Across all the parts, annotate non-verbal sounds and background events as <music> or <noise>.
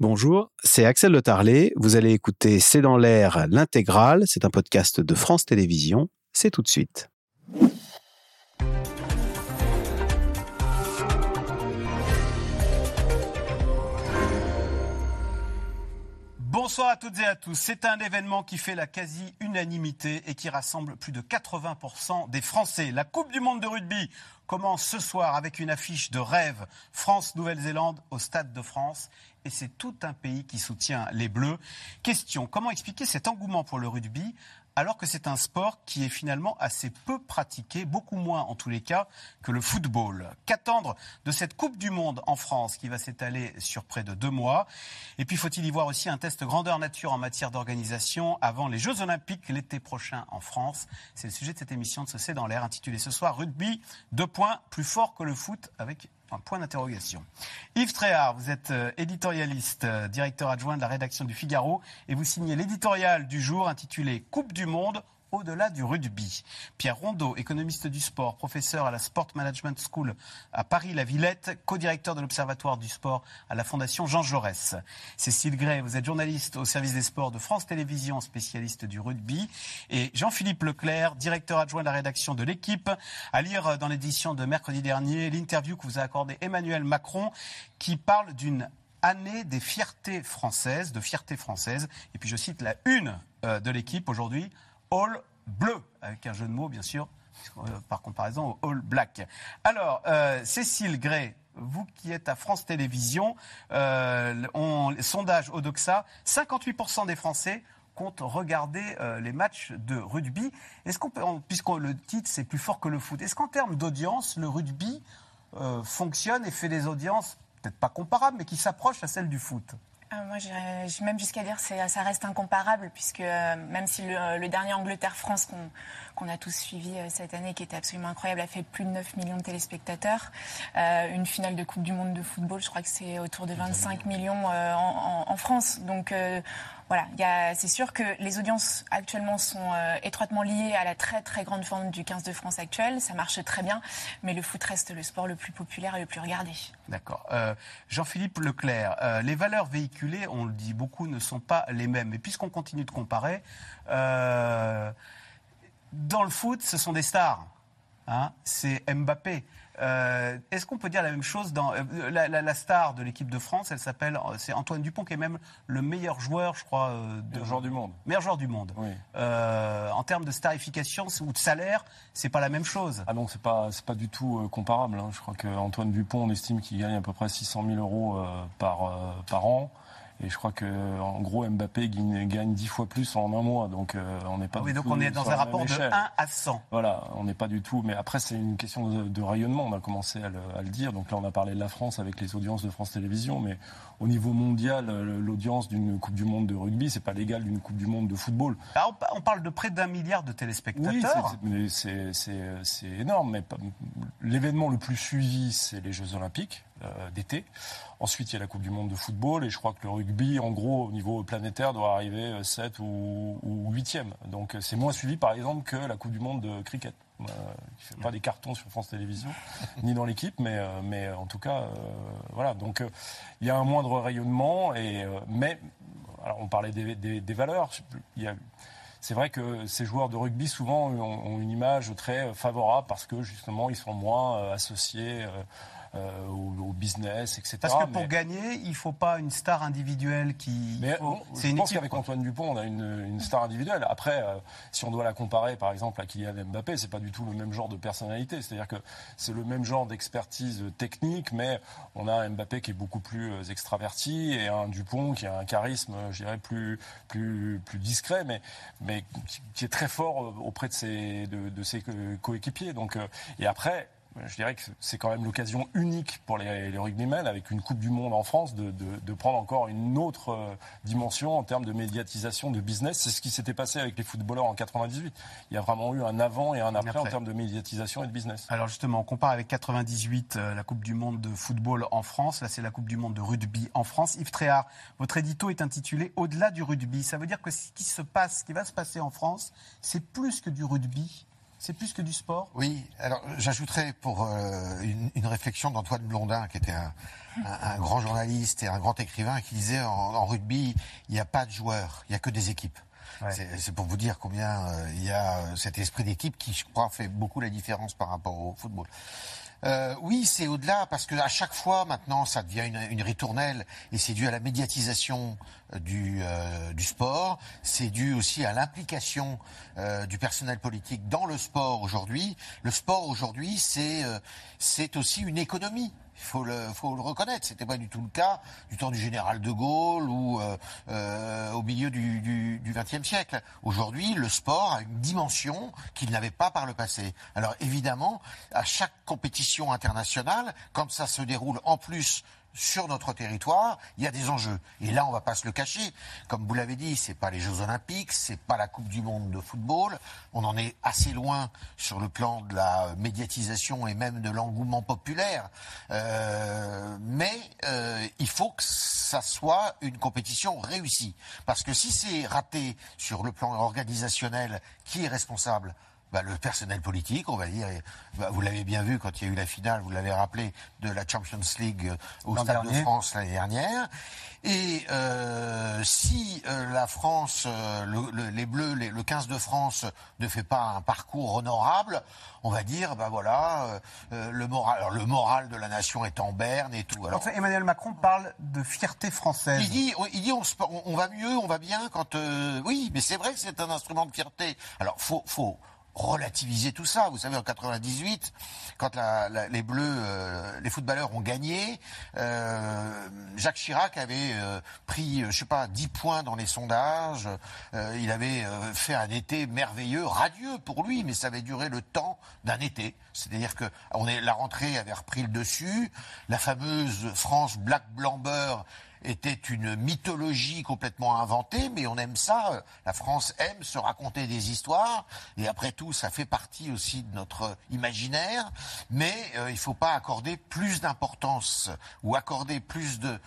Bonjour, c'est Axel Le Tarlet. Vous allez écouter C'est dans l'air l'intégrale. C'est un podcast de France Télévisions. C'est tout de suite. Bonsoir à toutes et à tous. C'est un événement qui fait la quasi-unanimité et qui rassemble plus de 80% des Français. La Coupe du Monde de rugby commence ce soir avec une affiche de rêve. France-Nouvelle-Zélande au Stade de France et c'est tout un pays qui soutient les Bleus. Question, comment expliquer cet engouement pour le rugby alors que c'est un sport qui est finalement assez peu pratiqué, beaucoup moins en tous les cas que le football? Qu'attendre de cette Coupe du Monde en France qui va s'étaler sur près de deux mois? Et puis faut-il y voir aussi un test grandeur nature en matière d'organisation avant les Jeux Olympiques l'été prochain en France? C'est le sujet de cette émission de ce C'est dans l'air intitulée ce soir Rugby, deux points, plus fort que le foot avec un point d'interrogation. Yves Tréhard, vous êtes euh, éditorialiste, euh, directeur adjoint de la rédaction du Figaro, et vous signez l'éditorial du jour intitulé Coupe du Monde au-delà du rugby. Pierre Rondeau, économiste du sport, professeur à la Sport Management School à Paris-La Villette, co-directeur de l'Observatoire du sport à la Fondation Jean Jaurès. Cécile Gray, vous êtes journaliste au service des sports de France Télévisions, spécialiste du rugby. Et Jean-Philippe Leclerc, directeur adjoint de la rédaction de l'équipe, à lire dans l'édition de mercredi dernier l'interview que vous a accordée Emmanuel Macron qui parle d'une année des fiertés françaises, de fierté française. Et puis je cite la une euh, de l'équipe aujourd'hui, All Bleu, avec un jeu de mots bien sûr, euh, par comparaison au All Black. Alors, euh, Cécile Gray, vous qui êtes à France Télévisions, euh, on, sondage Odoxa, 58% des Français comptent regarder les matchs de rugby. Est-ce qu'on peut, puisque le titre c'est plus fort que le foot, est-ce qu'en termes d'audience, le rugby fonctionne et fait des audiences peut-être pas comparables, mais qui s'approchent à celles du foot? Moi, j'irais même jusqu'à dire que ça reste incomparable, puisque euh, même si le, dernier Angleterre-France qu'on a tous suivi euh, cette année, qui était absolument incroyable, a fait plus de 9 millions de téléspectateurs, une finale de Coupe du Monde de football, je crois que c'est autour de 25 millions en, en, France. Donc, voilà, c'est sûr que les audiences actuellement sont euh, étroitement liées à la très très grande forme du 15 de France actuel. Ça marche très bien, mais le foot reste le sport le plus populaire et le plus regardé. D'accord. Euh, Jean-Philippe Leclerc, euh, les valeurs véhiculées, on le dit beaucoup, ne sont pas les mêmes. Et puisqu'on continue de comparer, dans le foot, ce sont des stars. Hein. c'est Mbappé. Euh, est-ce qu'on peut dire la même chose dans euh, la, star de l'équipe de France Elle s'appelle, c'est Antoine Dupont qui est même le meilleur joueur, je crois, euh, de, meilleur joueur du monde. Meilleur joueur du monde. en termes de starification ou de salaire, c'est pas la même chose. Ah non, c'est pas c'est pas du tout comparable. Hein. Je crois qu'Antoine Dupont, on estime qu'il gagne à peu près 600 000 euros par par an. Et je crois que en gros Mbappé gagne 10 fois plus en un mois. Donc euh, on n'est pas. Oui, donc on est dans un rapport de 1 à 100. Voilà, on n'est pas du tout. Mais après c'est une question de, rayonnement. On a commencé à le, à le, dire. Donc là on a parlé de la France avec les audiences de France Télévisions, mais au niveau mondial, euh, l'audience d'une Coupe du Monde de rugby, c'est pas l'égal d'une Coupe du Monde de football. on parle de près d'un milliard de téléspectateurs. Oui, c'est énorme. Mais l'événement le plus suivi, c'est les Jeux Olympiques euh, d'été. Ensuite, il y a la Coupe du Monde de football et je crois que le rugby, en gros, au niveau planétaire, doit arriver 7 ou, ou 8e. Donc c'est moins suivi, par exemple, que la Coupe du Monde de cricket. Euh, qui fait pas des cartons sur France Télévisions, ni dans l'équipe, mais, euh, mais en tout cas, euh, voilà. Donc il y a un moindre rayonnement, et, mais alors, on parlait des, valeurs. c'est vrai que ces joueurs de rugby souvent ont, une image très favorable parce que justement ils sont moins associés euh, au, business, etc. Parce que pour gagner, il ne faut pas une star individuelle qui. Mais je pense qu'avec Antoine Dupont, on a une, star individuelle. Après, euh, si on doit la comparer, par exemple, à Kylian Mbappé, c'est pas du tout le même genre de personnalité. C'est-à-dire que c'est le même genre d'expertise technique, mais on a un Mbappé qui est beaucoup plus euh, extraverti et un Dupont qui a un charisme, je dirais, plus, plus, plus discret, mais, mais qui est très fort auprès de ses, de, de ses coéquipiers. Donc, et après, je dirais que c'est quand même l'occasion unique pour les, les, rugbymen, avec une Coupe du Monde en France, de, prendre encore une autre euh, dimension en termes de médiatisation, de business. C'est ce qui s'était passé avec les footballeurs en 98. Il y a vraiment eu un avant et un après, en termes de médiatisation et de business. Alors justement, on compare avec 98 euh, la Coupe du Monde de football en France. Là, c'est la Coupe du Monde de rugby en France. Yves Tréhard, votre édito est intitulé Au-delà du rugby. Ça veut dire que ce qui se passe, ce qui va se passer en France, c'est plus que du rugby C'est plus que du sport? Oui, alors j'ajouterais pour euh, une, réflexion d'Antoine Blondin, qui était un, grand journaliste et un grand écrivain, qui disait en, rugby, il n'y a pas de joueurs, il n'y a que des équipes. C'est pour vous dire combien euh, il y a cet esprit d'équipe qui, je crois, fait beaucoup la différence par rapport au football. Euh, oui, c'est au-delà parce que à chaque fois maintenant, ça devient une, ritournelle et c'est dû à la médiatisation euh, du, euh, du sport. C'est dû aussi à l'implication du personnel politique dans le sport aujourd'hui. Le sport aujourd'hui, c'est aussi une économie. Il faut le, faut le reconnaître. C'était pas du tout le cas du temps du général de Gaulle ou euh, euh, au milieu du XXe siècle. Aujourd'hui, le sport a une dimension qu'il n'avait pas par le passé. Alors évidemment, à chaque compétition internationale, quand ça se déroule en plus sur notre territoire, il y a des enjeux. Et là, on va pas se le cacher. Comme vous l'avez dit, c'est pas les Jeux Olympiques, c'est pas la Coupe du Monde de football. On en est assez loin sur le plan de la médiatisation et même de l'engouement populaire. Euh, mais euh, il faut que ça soit une compétition réussie. Parce que si c'est raté sur le plan organisationnel, qui est responsable? Bah, le personnel politique, on va dire. Bah, vous l'avez bien vu quand il y a eu la finale, vous l'avez rappelé, de la Champions League euh, au Stade de France l'année dernière. Et euh, si euh, la France, les Bleus, le 15 de France ne fait pas un parcours honorable, on va dire, bah voilà, le moral, alors le moral de la nation est en berne et tout. Alors, Emmanuel Macron parle de fierté française. Il dit, il dit, on, on va mieux, on va bien quand, oui, mais c'est vrai que c'est un instrument de fierté. Alors, faut, faut relativiser tout ça. Vous savez, en 98, quand les Bleus, euh, les footballeurs ont gagné, euh, Jacques Chirac avait euh, pris, je sais pas, 10 points dans les sondages. il avait fait un été merveilleux, radieux pour lui, mais ça avait duré le temps d'un été. C'est-à-dire que on est, la rentrée avait repris le dessus. La fameuse France Black Blamber était une mythologie complètement inventée, mais on aime ça. La France aime se raconter des histoires, et après tout, ça fait partie aussi de notre imaginaire. Mais euh, il ne faut pas accorder plus d'importance ou accorder plus de,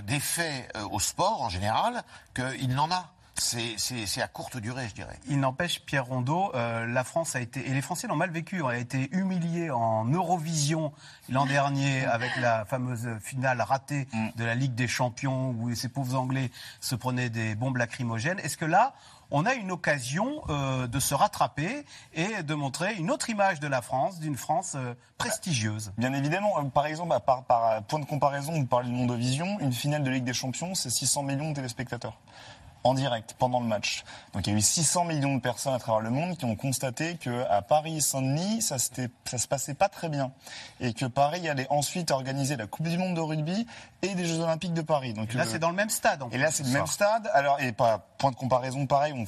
d'effet de, euh, au sport en général qu'il n'en a c'est à courte durée, je dirais. Il n'empêche, Pierre Rondeau, euh, la France a été, et les Français l'ont mal vécu, a été humilié en Eurovision l'an dernier <laughs> avec la fameuse finale ratée mm. de la Ligue des Champions où ces pauvres Anglais se prenaient des bombes lacrymogènes. Est-ce que là, on a une occasion euh, de se rattraper et de montrer une autre image de la France, d'une France euh, prestigieuse? Bien évidemment. Par exemple, par, par point de comparaison, vous parlez de Mondovision, une finale de Ligue des Champions, c'est 600 millions de téléspectateurs en direct pendant le match. Donc il y a eu 600 millions de personnes à travers le monde qui ont constaté que à Paris Saint-Denis, ça, ça se passait pas très bien et que Paris allait ensuite organiser la Coupe du monde de rugby et des Jeux olympiques de Paris. Donc là c'est dans le même stade. et là c'est le même stade. Alors et pas point de comparaison pareil, on,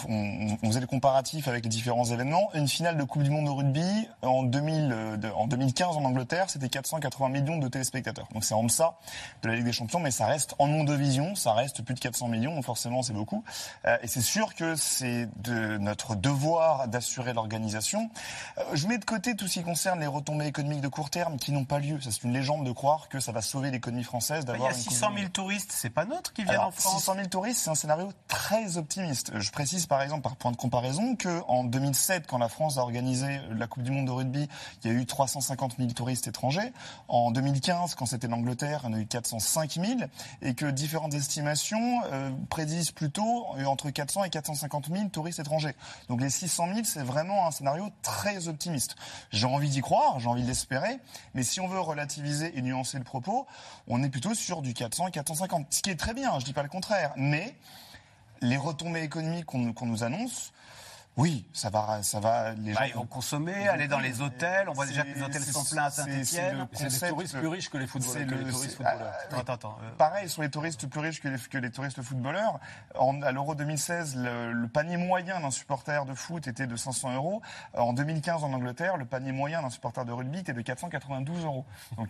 on, faisait le comparatif avec les différents événements. Une finale de Coupe du monde de rugby en 2000 euh, en 2015 en Angleterre, c'était 480 millions de téléspectateurs. Donc c'est en deçà de la Ligue des Champions mais ça reste en nom de vision, ça reste plus de 400 millions, donc forcément c'est beaucoup. Euh, et c'est sûr que c'est de notre devoir d'assurer l'organisation. Euh, je mets de côté tout ce qui concerne les retombées économiques de court terme qui n'ont pas lieu. C'est une légende de croire que ça va sauver l'économie française d'avoir. Il y a 600 000 touristes, c'est pas neutre qui viennent en France. 600 000 touristes, c'est un scénario très optimiste. Je précise par exemple, par point de comparaison, que en 2007, quand la France a organisé la Coupe du Monde de rugby, il y a eu 350 000 touristes étrangers. En 2015, quand c'était l'Angleterre, il y en a eu 405 000, et que différentes estimations euh, prédisent plutôt entre 400 et 450 000 touristes étrangers. Donc les 600 000, c'est vraiment un scénario très optimiste. J'ai envie d'y croire, j'ai envie de l'espérer, mais si on veut relativiser et nuancer le propos, on est plutôt sur du 400 et 450. Ce qui est très bien, je dis pas le contraire, mais les retombées économiques qu'on nous annonce, oui, ça va, ça va. Les bah, gens ils vont consommer, aller dans les hôtels. On voit déjà que les hôtels sont pleins à Saint-Etienne. C'est des touristes plus riches que les footballeurs. Que les touristes footballeurs. attends, attends, euh. Pareil, sur les touristes plus riches que les, que les touristes footballeurs. En, à l'Euro 2016, le, panier moyen d'un supporter de foot était de 500 euros. En 2015, en Angleterre, le panier moyen d'un supporter de rugby était de 492 euros. Donc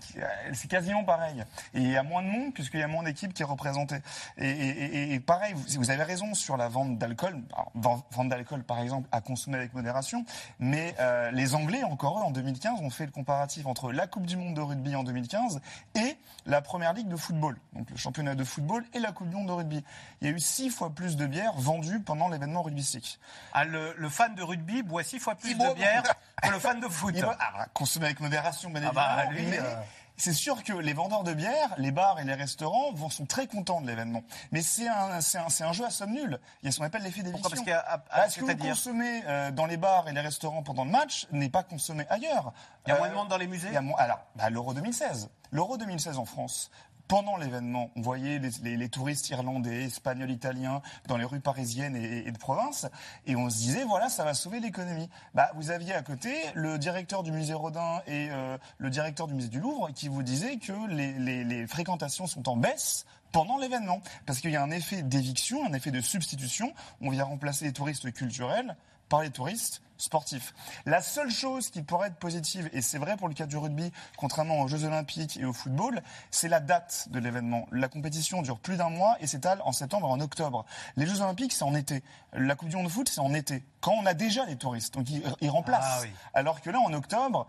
c'est quasiment pareil. Et il y a moins de monde puisqu'il y a moins d'équipes qui est représentée. Et, et, et, pareil, vous, vous avez raison sur la vente d'alcool. Vente d'alcool, par exemple exemple, à consommer avec modération. Mais euh, les Anglais, encore eux, en 2015, ont fait le comparatif entre la Coupe du Monde de rugby en 2015 et la Première Ligue de football, donc le championnat de football et la Coupe du Monde de rugby. Il y a eu six fois plus de bières vendues pendant l'événement rugbystique. Ah, le, le fan de rugby boit six fois plus de bière que le fan de foot. <laughs> Va- ah, consommer avec modération, bien Ah bah, évidemment. lui, mais euh, C'est sûr que les vendeurs de bière, les bars et les restaurants vont, sont très contents de l'événement. Mais c'est un, c'est un, c'est un jeu à somme nulle. Il y a ce qu'on appelle l'effet d'éviction. Parce qu'il y a- Bah, ce que vous consommez euh, dans les bars et les restaurants pendant le match n'est pas consommé ailleurs. Il y a Euh, moins de monde dans les musées? il y a moins- alors, bah, l'Euro 2016. L'Euro 2016 en France. Pendant l'événement, on voyait les, les- les touristes irlandais, espagnols, italiens dans les rues parisiennes et, et de province, et on se disait voilà, ça va sauver l'économie. Bah, vous aviez à côté le directeur du musée Rodin et euh, le directeur du musée du Louvre qui vous disaient que les, les- les fréquentations sont en baisse pendant l'événement, parce qu'il y a un effet d'éviction, un effet de substitution. On vient remplacer les touristes culturels par les touristes sportifs. La seule chose qui pourrait être positive, et c'est vrai pour le cas du rugby, contrairement aux Jeux Olympiques et au football, c'est la date de l'événement. La compétition dure plus d'un mois et s'étale en septembre et en octobre. Les Jeux Olympiques, c'est en été. La Coupe du Monde de foot, c'est en été. Quand on a déjà les touristes, donc ils, ils remplacent. Ah oui. Alors que là, en octobre,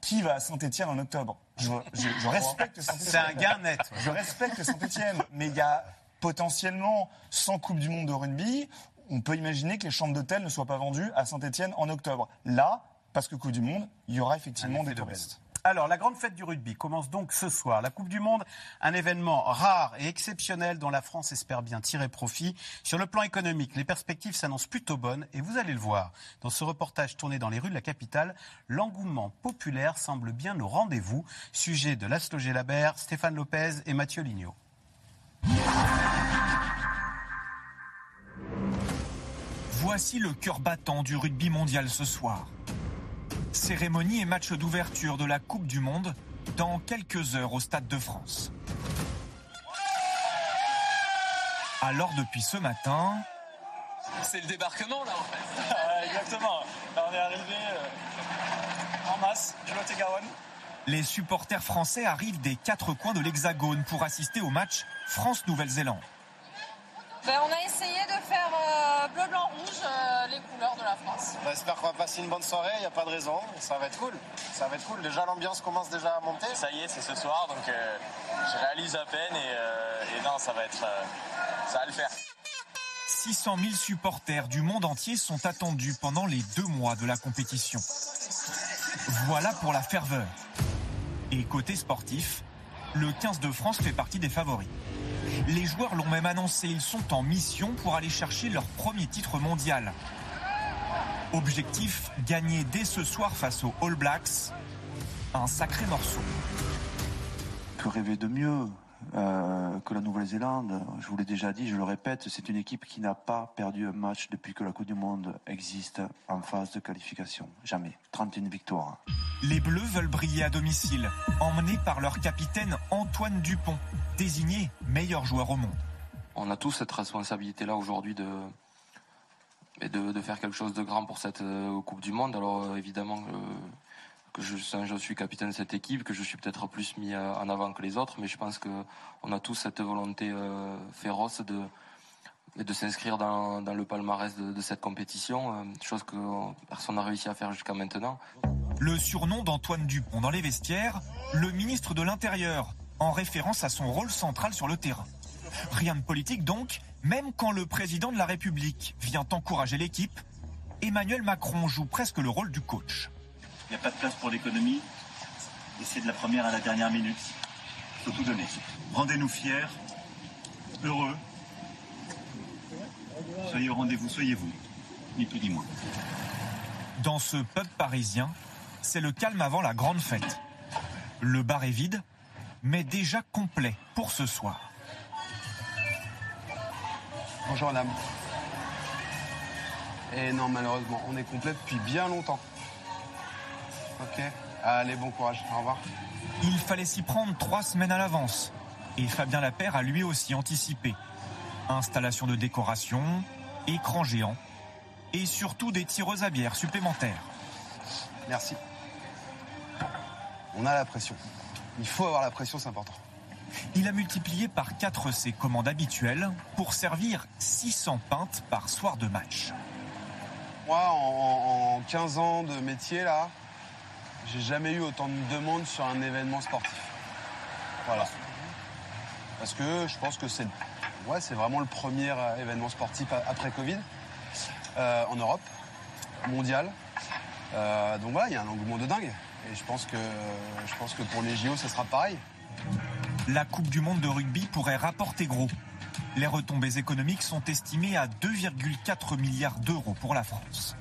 qui va à Saint-Etienne en octobre? Je, je- je respecte Saint-Etienne. C'est un gain net. ouais. Je respecte Saint-Etienne, mais il y a potentiellement, sans Coupe du Monde de rugby, on peut imaginer que les chambres d'hôtel ne soient pas vendues à Saint-Etienne en octobre. Là, parce que Coupe du Monde, il y aura effectivement des touristes. Alors, la grande fête du rugby commence donc ce soir. La Coupe du Monde, un événement rare et exceptionnel dont la France espère bien tirer profit. Sur le plan économique, les perspectives s'annoncent plutôt bonnes et vous allez le voir. Dans ce reportage tourné dans les rues de la capitale, l'engouement populaire semble bien au rendez-vous. Sujet de Laszlo Labert, Stéphane Lopez et Mathieu Lignot. Voici le cœur battant du rugby mondial ce soir. Cérémonie et match d'ouverture de la Coupe du Monde dans quelques heures au Stade de France. Alors depuis ce matin, C'est le débarquement là en fait. <laughs> exactement. Là, on est arrivé euh, en masse, culotte et Garonne. les supporters français arrivent des quatre coins de l'Hexagone pour assister au match France-Nouvelle-Zélande. Ben, on a essayé de faire euh, bleu, blanc, rouge, euh, les couleurs de la France. On espère qu'on va passer une bonne soirée, il n'y a pas de raison, ça va être cool. Ça va être cool, déjà l'ambiance commence déjà à monter. Ça y est, c'est ce soir, donc euh, je réalise à peine et, euh, et non, ça va être, euh, ça va le faire. 600 000 supporters du monde entier sont attendus pendant les deux mois de la compétition. Voilà pour la ferveur. Et côté sportif, le 15 de France fait partie des favoris. Les joueurs l'ont même annoncé, ils sont en mission pour aller chercher leur premier titre mondial. Objectif, gagner dès ce soir face aux All Blacks. Un sacré morceau. que rêver de mieux euh, que la Nouvelle-Zélande? Je vous l'ai déjà dit, je le répète, c'est une équipe qui n'a pas perdu un match depuis que la Coupe du Monde existe en phase de qualification. Jamais. 31 victoires. Les Bleus veulent briller à domicile, emmenés par leur capitaine Antoine Dupont, désigné meilleur joueur au monde. On a tous cette responsabilité-là aujourd'hui de, et de, faire quelque chose de grand pour cette euh, Coupe du Monde. Alors euh, évidemment euh, que je, suis capitaine de cette équipe, que je suis peut-être plus mis en avant que les autres, mais je pense que on a tous cette volonté féroce de de s'inscrire dans, le palmarès de, cette compétition, chose que personne n'a réussi à faire jusqu'à maintenant. Le surnom d'Antoine Dupont dans les vestiaires, le ministre de l'Intérieur, en référence à son rôle central sur le terrain. Rien de politique donc, même quand le président de la République vient encourager l'équipe, Emmanuel Macron joue presque le rôle du coach. Il n'y a pas de place pour l'économie. Et c'est de la première à la dernière minute. Il faut tout donner. Rendez-nous fiers, heureux. Soyez au rendez-vous, soyez vous. Ni plus ni moins. Dans ce pub parisien, c'est le calme avant la grande fête. Le bar est vide, mais déjà complet pour ce soir. Bonjour madame. Et non, malheureusement, on est complet depuis bien longtemps. Ok. Allez, bon courage. Au revoir. Il fallait s'y prendre trois semaines à l'avance. Et Fabien Lapère a lui aussi anticipé. Installation de décoration, écran géant et surtout des tireuses à bière supplémentaires. Merci. On a la pression. Il faut avoir la pression, c'est important. Il a multiplié par 4 ses commandes habituelles pour servir 600 pintes par soir de match. Moi, en, en 15 ans de métier, là, j'ai jamais eu autant de demandes sur un événement sportif. Voilà. Parce que je pense que c'est vraiment le premier euh, événement sportif après Covid euh, en Europe, mondial. Euh, donc voilà, il y a un engouement de dingue. Et je pense que, je pense que pour les JO, ce sera pareil. La Coupe du Monde de rugby pourrait rapporter gros. Les retombées économiques sont estimées à 2,4 milliards d'euros pour la France.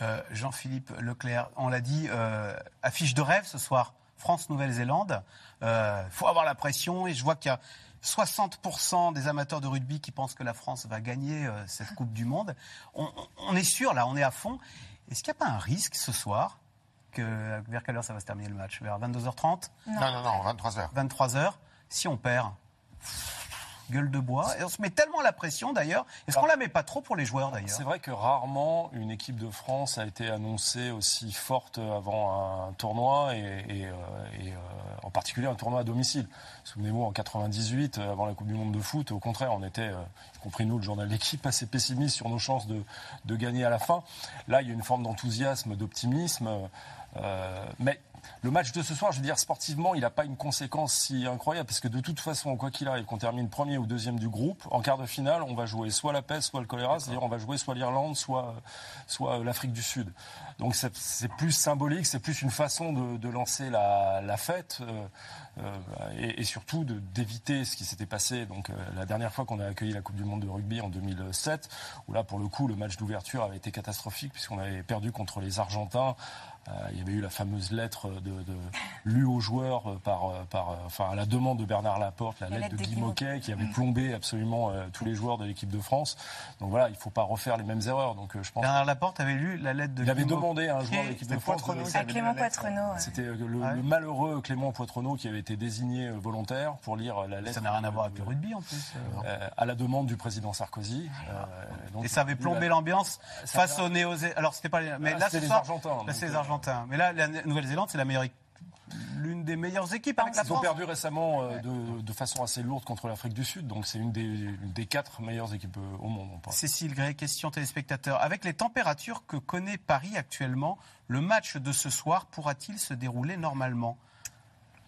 Euh, Jean-Philippe Leclerc, on l'a dit, euh, affiche de rêve ce soir, France-Nouvelle-Zélande. Il faut avoir la pression et je vois qu'il y a 60% des amateurs de rugby qui pensent que la France va gagner euh, cette Coupe du Monde. On, on est sûr, là, on est à fond. Est-ce qu'il n'y a pas un risque ce soir que, Vers quelle heure ça va se terminer le match? Vers 22h30 Non, non, non, 23h. 23h. Si on perd, gueule de bois. Et on se met tellement la pression d'ailleurs. Est-ce qu'on la met pas trop pour les joueurs d'ailleurs? C'est vrai que rarement une équipe de France a été annoncée aussi forte avant un tournoi et, et, euh, et, euh, en particulier un tournoi à domicile. Souvenez-vous, en 98, euh, avant la Coupe du Monde de foot, au contraire, on était, euh, y compris nous, le journal d'équipe, assez pessimiste sur nos chances de, de gagner à la fin. Là, il y a une forme d'enthousiasme, d'optimisme. Euh, mais le match de ce soir, je veux dire, sportivement, il n'a pas une conséquence si incroyable, parce que de toute façon, quoi qu'il arrive, qu'on termine premier ou deuxième du groupe, en quart de finale, on va jouer soit la peste, soit le choléra, c'est-à-dire on va jouer soit l'Irlande, soit, l'Afrique du Sud. Donc c'est plus symbolique, c'est plus une façon de, lancer la, fête, euh, euh, et, surtout d'éviter ce qui s'était passé donc, la dernière fois qu'on a accueilli la Coupe du Monde de rugby en 2007, où là, pour le coup, le match d'ouverture avait été catastrophique, puisqu'on avait perdu contre les Argentins. Euh, il y avait eu la fameuse lettre de, de lue aux joueurs euh, par, euh, par, enfin, à la demande de Bernard Laporte, la, La lettre de lettre de Guy Guy Moquet, qui avait plombé absolument euh, tous les joueurs de l'équipe de France. Donc voilà, il ne faut pas refaire les mêmes erreurs. Donc je pense. Bernard Laporte avait lu la lettre de Il avait Guy demandé à un joueur de l'équipe de France. Poitrenaud de- À Clément. Poitrenaud. ouais. C'était le, Ouais. le malheureux Clément Poitrenaud qui avait été désigné volontaire pour lire la lettre. Ça n'a rien à voir avec le rugby en plus. euh. à la demande du président Sarkozy. Euh, donc, Et ça avait plombé l'ambiance face aux néo Alors c'était pas les... mais Ah, là c'était ce les soir, Argentins, Là donc, c'est les euh, Mais là la Nouvelle-Zélande c'est la meilleure équipe- l'une des meilleures équipes avec la Ils ont perdu récemment euh, de, de façon assez lourde contre l'Afrique du Sud, donc c'est une des, une des quatre meilleures équipes euh, au monde. Cécile Gray, question téléspectateur. Avec les températures que connaît Paris actuellement, le match de ce soir pourra-t-il se dérouler normalement?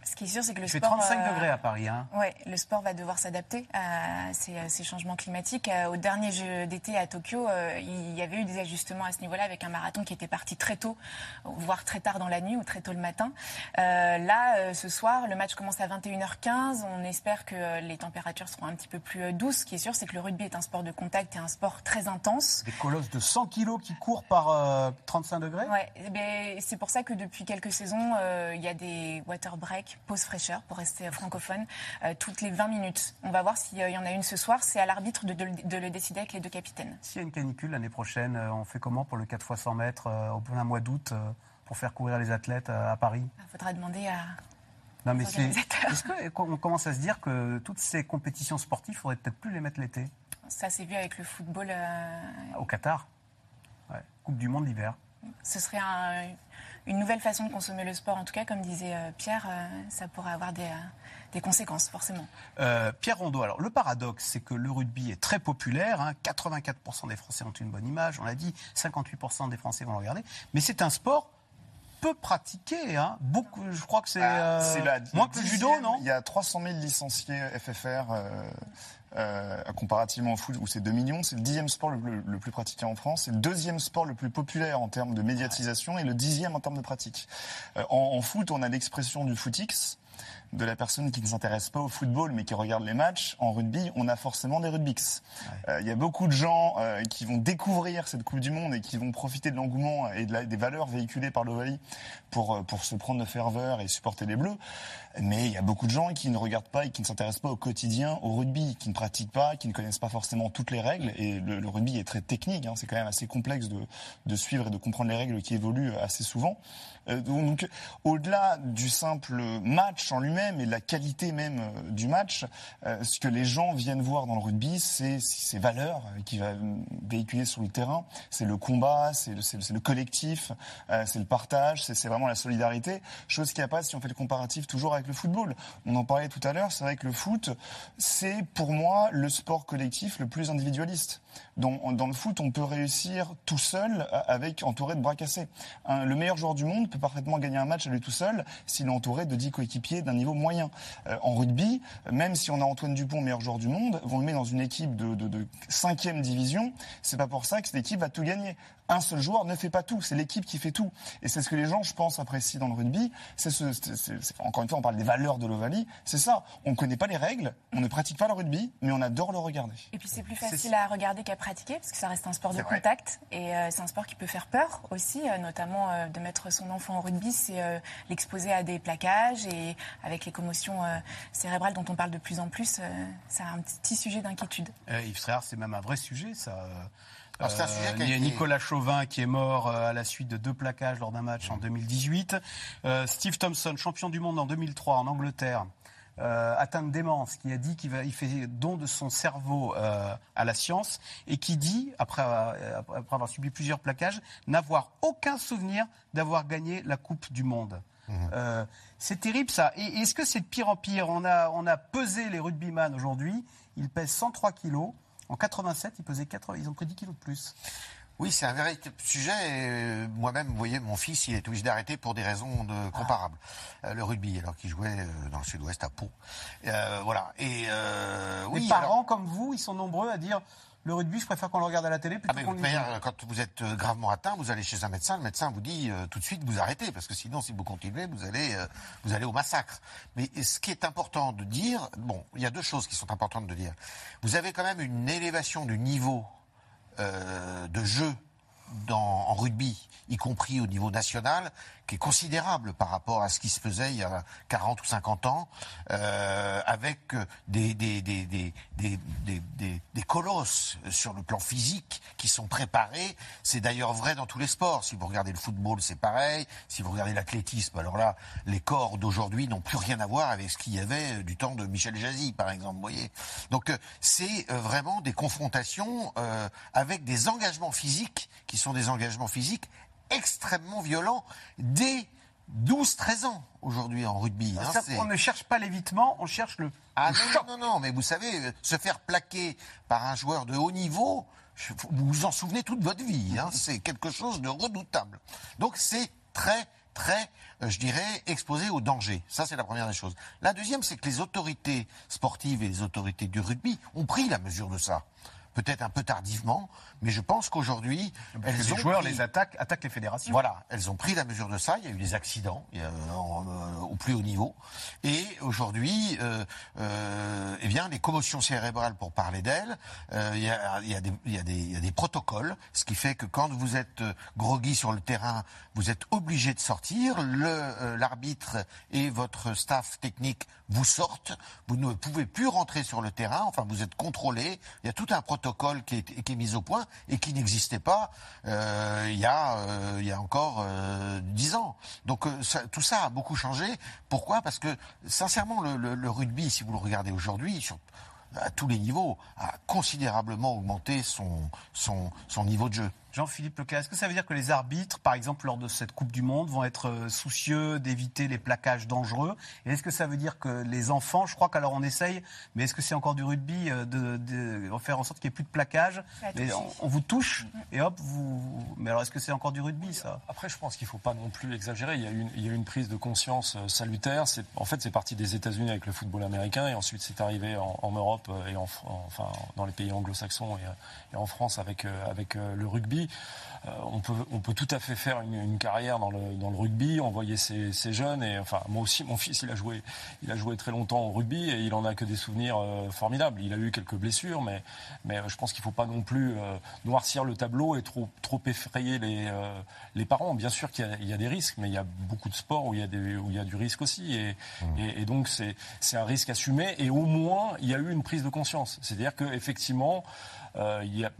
Ce qui est sûr, c'est que le Il fait sport. 35 euh, degrés à Paris. Hein. Ouais, le sport va devoir s'adapter à ces, à ces changements climatiques. Euh, Au dernier jeu d'été à Tokyo, euh, il y avait eu des ajustements à ce niveau-là avec un marathon qui était parti très tôt, voire très tard dans la nuit ou très tôt le matin. Euh, là, ce soir, le match commence à 21h15. On espère que les températures seront un petit peu plus douces. Ce qui est sûr, c'est que le rugby est un sport de contact et un sport très intense. Des colosses de 100 kilos qui courent par euh, 35 degrés? Ouais, eh ben, c'est pour ça que depuis quelques saisons, euh, il y a des water breaks, pause fraîcheur, pour rester francophone, euh, toutes les 20 minutes. On va voir s'il y en a une ce soir. C'est à l'arbitre de, de- de le décider avec les deux capitaines. S'il y a une canicule l'année prochaine, euh, on fait comment pour le 4 x 100 mètres euh, au plein mois d'août pour faire courir les athlètes à Paris? Il faudra demander à. Non mais c'est. Est-ce qu'on commence à se dire que toutes ces compétitions sportives, il faudrait peut-être plus les mettre l'été? Ça s'est vu avec le football. euh, Au Qatar Ouais. Coupe du monde l'hiver. ce serait un- une nouvelle façon de consommer le sport. En tout cas, comme disait euh, Pierre, euh, ça pourrait avoir des, euh, des conséquences, forcément. Euh, Pierre Rondeau, alors le paradoxe, c'est que le rugby est très populaire. hein. 84% des Français ont une bonne image, on l'a dit. 58% des Français vont le regarder. Mais c'est un sport peu pratiqué. Hein. Beaucoup, je crois que c'est euh, Ah, C'est la- moins que le judo, non? Il y a 300 000 licenciés FFR euh, euh, comparativement au foot où c'est 2 millions. C'est le dixième sport le, le- le plus pratiqué en France. C'est le deuxième sport le plus populaire en termes de médiatisation et le dixième en termes de pratique. Euh, en, en foot, on a l'expression du footix de la personne qui ne s'intéresse pas au football mais qui regarde les matchs. En rugby, on a forcément des rugbix. Euh, Il y a beaucoup de gens euh, qui vont découvrir cette Coupe du Monde et qui vont profiter de l'engouement et de la- des valeurs véhiculées par l'Ovalie pour, pour se prendre de ferveur et supporter les Bleus. Mais il y a beaucoup de gens qui ne regardent pas et qui ne s'intéressent pas au quotidien au rugby, qui ne pratiquent pas, qui ne connaissent pas forcément toutes les règles. Et le, rugby est très technique, hein. c'est quand même assez complexe de, de suivre et de comprendre les règles qui évoluent assez souvent. Euh, donc, au-delà du simple match en lui-même et de la qualité même euh, du match, euh, ce que les gens viennent voir dans le rugby, c'est ces valeurs euh, qui va euh, véhiculer sur le terrain. C'est le combat, c'est le, collectif, euh, c'est le partage, c'est vraiment la solidarité. Chose qu'il n'y a pas si on fait le comparatif toujours avec le football. On en parlait tout à l'heure, c'est vrai que le foot, c'est pour moi le sport collectif le plus individualiste. Dans, dans le foot, on peut réussir tout seul avec entouré de bras cassés. Le meilleur joueur du monde peut parfaitement gagner un match à lui tout seul s'il est entouré de 10 coéquipiers d'un niveau moyen. Euh, en rugby, même si on a Antoine Dupont, meilleur joueur du monde, on le met dans une équipe de, de, de 5e division, c'est pas pour ça que cette équipe va tout gagner. Un seul joueur ne fait pas tout, c'est l'équipe qui fait tout. Et c'est ce que les gens, je pense, apprécient dans le rugby. C'est ce, c'est- c'est- c'est- encore une fois, on parle des valeurs de l'Ovalie. C'est ça. On ne connaît pas les règles, on ne pratique pas le rugby, mais on adore le regarder. Et puis c'est plus facile à regarder qu'à pratiquer parce que ça reste un sport de contact et euh, c'est un sport qui peut faire peur aussi, euh, notamment euh, de mettre son enfant au rugby, c'est euh, l'exposer à des plaquages et avec les commotions euh, cérébrales dont on parle de plus en plus, euh, c'est un petit sujet d'inquiétude. Euh, Yves Tréhard, c'est même un vrai sujet, ça. Euh, Alors, c'est un sujet qui a il y a Nicolas Chauvin qui est mort euh, à la suite de deux plaquages lors d'un match en 2018. Euh, Steve Thompson, champion du monde en 2003 en Angleterre, euh, atteint de démence, qui a dit qu'il il fait don de son cerveau euh, à la science et qui dit, après, euh, après avoir subi plusieurs plaquages, n'avoir aucun souvenir d'avoir gagné la Coupe du Monde. Euh, c'est terrible ça. Et est-ce que c'est de pire en pire? On a, on a pesé les rugbyman aujourd'hui. Ils pèsent 103 kilos. En 87, ils pesaient 80, ils ont pris 10 kilos de plus. Oui, c'est un véritable sujet. et, euh, Moi-même, vous voyez, mon fils, il est obligé d'arrêter pour des raisons de, comparables. Euh, le rugby, alors qu'il jouait euh, dans le sud-ouest à Pau. Euh, voilà. Et euh, oui, les parents alors- comme vous, ils sont nombreux à dire le rugby, je préfère qu'on le regarde à la télé plutôt Ah, qu'on manière, quand vous êtes euh, gravement atteint, vous allez chez un médecin, le médecin vous dit euh, tout de suite vous arrêtez, parce que sinon, si vous continuez, vous allez, euh, vous allez au massacre. Mais ce qui est important de dire, bon, il y a deux choses qui sont importantes de dire. Vous avez quand même une élévation du niveau euh, de jeu en rugby, y compris au niveau national, qui est considérable par rapport à ce qui se faisait il y a 40 ou 50 ans, euh, avec des, des, des, des, colosses sur le plan physique qui sont préparés. C'est d'ailleurs vrai dans tous les sports. Si vous regardez le football, c'est pareil. Si vous regardez l'athlétisme, alors là, les corps d'aujourd'hui n'ont plus rien à voir avec ce qu'il y avait euh, du temps de Michel Jazzy, par exemple. Voyez. Donc euh, c'est euh, vraiment des confrontations euh, avec des engagements physiques qui sont des engagements physiques extrêmement violents dès 12-13 ans aujourd'hui en rugby. hein. On ne cherche pas l'évitement, on cherche le, ah le non, choc. non, non, mais vous savez, euh, se faire plaquer par un joueur de haut niveau, vous vous en souvenez toute votre vie. hein, <laughs> c'est quelque chose de redoutable. Donc c'est très, très, euh, je dirais, exposé au danger. Ça, c'est la première des choses. La deuxième, c'est que les autorités sportives et les autorités du rugby ont pris la mesure de ça. Peut-être un peu tardivement, mais je pense qu'aujourd'hui, que elles les ont joueurs pris- les attaquent, attaquent les fédérations. voilà, elles ont pris la mesure de ça. Il y a eu des accidents il y a, en- euh, au plus haut niveau. Et aujourd'hui, euh, euh, eh bien, les commotions cérébrales, pour parler d'elles, il, y a, il y a des- il y a des- il y a des protocoles, ce qui fait que quand vous êtes euh, groggy sur le terrain, vous êtes obligé de sortir. Le euh, l'arbitre et votre staff technique vous sortent. Vous ne pouvez plus rentrer sur le terrain. Enfin, vous êtes contrôlé. Il y a tout un protocole qui est, qui est mis au point et qui n'existait pas euh, il y a euh, il y a encore euh, dix ans. Donc tout ça a beaucoup changé. Pourquoi? Parce que sincèrement, le, rugby, si vous le regardez aujourd'hui, à tous les niveaux, a considérablement augmenté son niveau de jeu. Jean-Philippe Leclerc, est-ce que ça veut dire que les arbitres, par exemple lors de cette Coupe du Monde, vont être euh, soucieux d'éviter les plaquages dangereux? Et est-ce que ça veut dire que les enfants, je crois qu'alors on essaye, mais est-ce que c'est encore du rugby euh, de, de faire en sorte qu'il n'y ait plus de plaquage Mais on, on vous touche et hop, vous. Mais alors est-ce que c'est encore du rugby ça? Après, je pense qu'il ne faut pas non plus exagérer. Il y a eu une, il y a eu une prise de conscience euh, salutaire. C'est, en fait, c'est parti des États-Unis avec le football américain et ensuite c'est arrivé en, en Europe et en, enfin, dans les pays anglo-saxons et, et en France avec, avec le rugby. Euh, on, peut, on peut tout à fait faire une, une carrière dans le, dans le rugby, envoyer ces, ces jeunes. Et enfin, moi aussi, mon fils, il a joué, il a joué très longtemps au rugby et il en a que des souvenirs euh, formidables. Il a eu quelques blessures, mais, mais euh, je pense qu'il ne faut pas non plus euh, noircir le tableau et trop, trop effrayer les, euh, les parents. Bien sûr qu'il y, a- il y a des risques, mais il y a beaucoup de sports où il y a, des, où il y a du risque aussi. Et, et, et donc, c'est c'est un risque assumé. Et au moins, il y a eu une prise de conscience. C'est-à-dire qu'effectivement, euh, il y a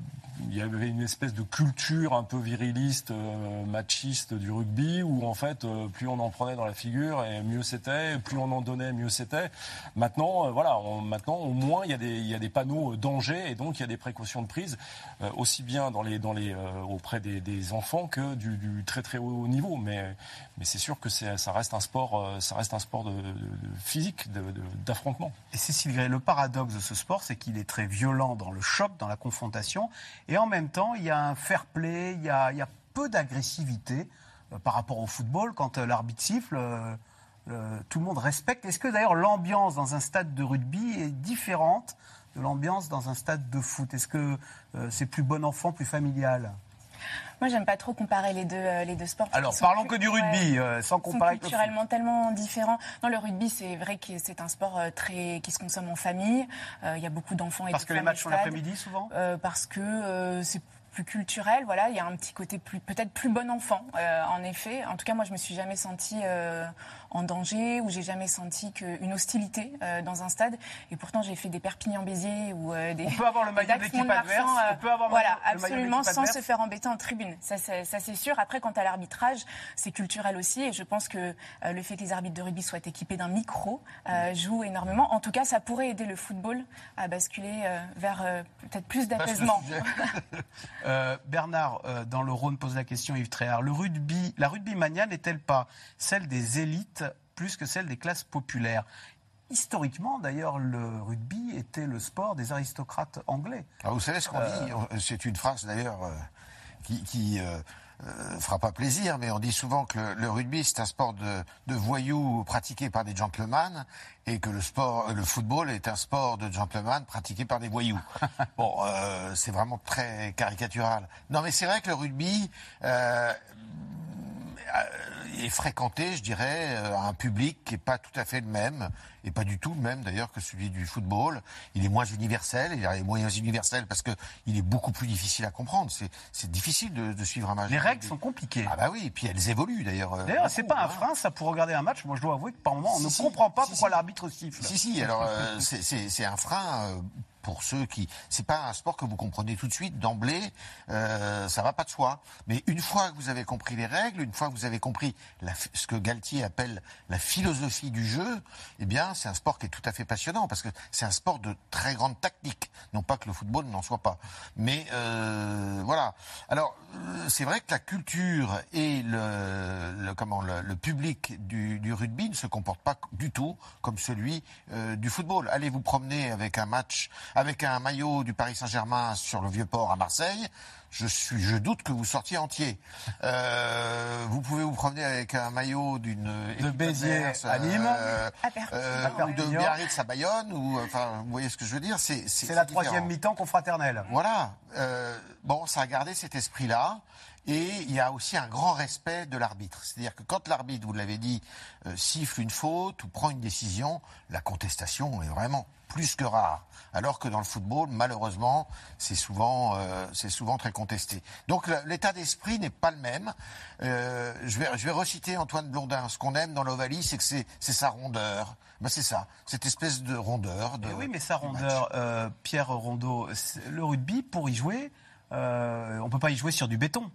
il y avait une espèce de culture un peu viriliste, euh, machiste du rugby, où en fait, euh, plus on en prenait dans la figure, et mieux c'était, plus on en donnait, mieux c'était. Maintenant, euh, voilà, maintenant au moins il y a des, panneaux danger, et donc il y a des précautions de prise, aussi bien auprès des, enfants que du, très très haut niveau. Mais, c'est sûr que ça reste un sport, de, de- physique, d'affrontement. Et Cécile Gray, le paradoxe de ce sport, c'est qu'il est très violent dans le choc, dans la confrontation, et en même temps, il y a un fair play, il y a, peu d'agressivité euh, par rapport au football. Quand euh, l'arbitre siffle, euh, tout le monde respecte. Est-ce que d'ailleurs l'ambiance dans un stade de rugby est différente de l'ambiance dans un stade de foot? Est-ce que c'est plus bon enfant, plus familial? Moi, j'aime pas trop comparer les deux, euh, les deux sports. Alors, sont parlons que du rugby, euh, sans sont comparer le foot. culturellement tellement différents. Non, le rugby, c'est vrai que c'est un sport euh, très qui se consomme en famille. Euh, Il y a beaucoup d'enfants et Parce que les matchs sont l'après-midi souvent? Euh, Parce que c'est plus culturel, voilà, il y a un petit côté plus peut-être plus bon enfant, euh, en effet. En tout cas, moi, je me suis jamais sentie euh, en danger ou j'ai jamais senti que- une hostilité euh, dans un stade. Et pourtant, j'ai fait des Perpignan-Béziers ou euh, des. On peut avoir le <laughs> maillot Mont-de-Marsan, adverse, euh, on peut avoir le voilà, le absolument, sans adverse. se faire embêter en tribune. Ça, c'est ça, c'est sûr. Après, quant à l'arbitrage, c'est culturel aussi, et je pense que euh, le fait que les arbitres de rugby soient équipés d'un micro euh, joue énormément. En tout cas, ça pourrait aider le football à basculer euh, vers euh, peut-être plus d'apaisement. <laughs> Euh, Bernard, euh, dans le Rhône, pose la question Yves Tréhard. Le rugby, la rugby mania n'est-elle pas celle des élites plus que celle des classes populaires Historiquement, d'ailleurs, le rugby était le sport des aristocrates anglais. Alors, vous savez ce qu'on Euh, dit On- C'est une phrase d'ailleurs euh, qui, qui euh, euh, fera pas plaisir, mais on dit souvent que le, le rugby c'est un sport de, de voyous pratiqué par des gentlemen et que le sport, le football est un sport de gentlemen pratiqué par des voyous. <laughs> Bon, euh, c'est vraiment très caricatural. Non, mais c'est vrai que le rugby. Euh, est fréquenté, je dirais, euh, à un public qui n'est pas tout à fait le même, et pas du tout le même d'ailleurs que celui du football. Il est moins universel, il est moins universel parce qu'il est beaucoup plus difficile à comprendre. C'est- difficile de, de suivre un match. Les règles sont compliquées. Ah bah oui, et puis elles évoluent d'ailleurs. euh, D'ailleurs, c'est pas un hein. frein, ça, pour regarder un match. Moi, je dois avouer que par moment, on Si, ne si. comprend pas Si, pourquoi l'arbitre siffle. Si, si, alors <laughs> euh, c'est- un frein euh, pour ceux qui. C'est pas un sport que vous comprenez tout de suite, d'emblée, euh, ça va pas de soi. Mais une fois que vous avez compris les règles, une fois que vous avez compris la, ce que Galtier appelle la philosophie du jeu, eh bien, c'est un sport qui est tout à fait passionnant parce que c'est un sport de très grande tactique. Non pas que le football n'en soit pas. Mais euh, voilà. Alors, c'est vrai que la culture et le, le- comment, le, le public du, du rugby ne se comportent pas du tout comme celui euh, du football. Allez vous promener avec un match, avec un maillot du Paris Saint-Germain sur le Vieux-Port à Marseille. Je, suis, je doute que vous sortiez entier. Euh, vous pouvez vous promener avec un maillot d'une équipe Béziers à Nîmes. euh, euh, ou de. Biarritz à Bayonne, ou enfin, vous voyez ce que je veux dire C'est C'est la différent. troisième mi-temps confraternelle. Voilà. Euh, bon, ça a gardé cet esprit-là. Et il y a aussi un grand respect de l'arbitre. C'est-à-dire que quand l'arbitre, vous l'avez dit, euh, siffle une faute ou prend une décision, la contestation est vraiment plus que rare. Alors que dans le football, malheureusement, c'est souvent, euh, c'est souvent très contesté. Donc l'état d'esprit n'est pas le même. Euh, je, vais, je vais reciter Antoine Blondin. Ce qu'on aime dans l'Ovalie, c'est que c'est sa rondeur. Ben, c'est ça, cette espèce de rondeur. De, oui, mais sa rondeur, euh, Pierre Rondeau, le rugby, pour y jouer, on ne peut pas y jouer sur du béton.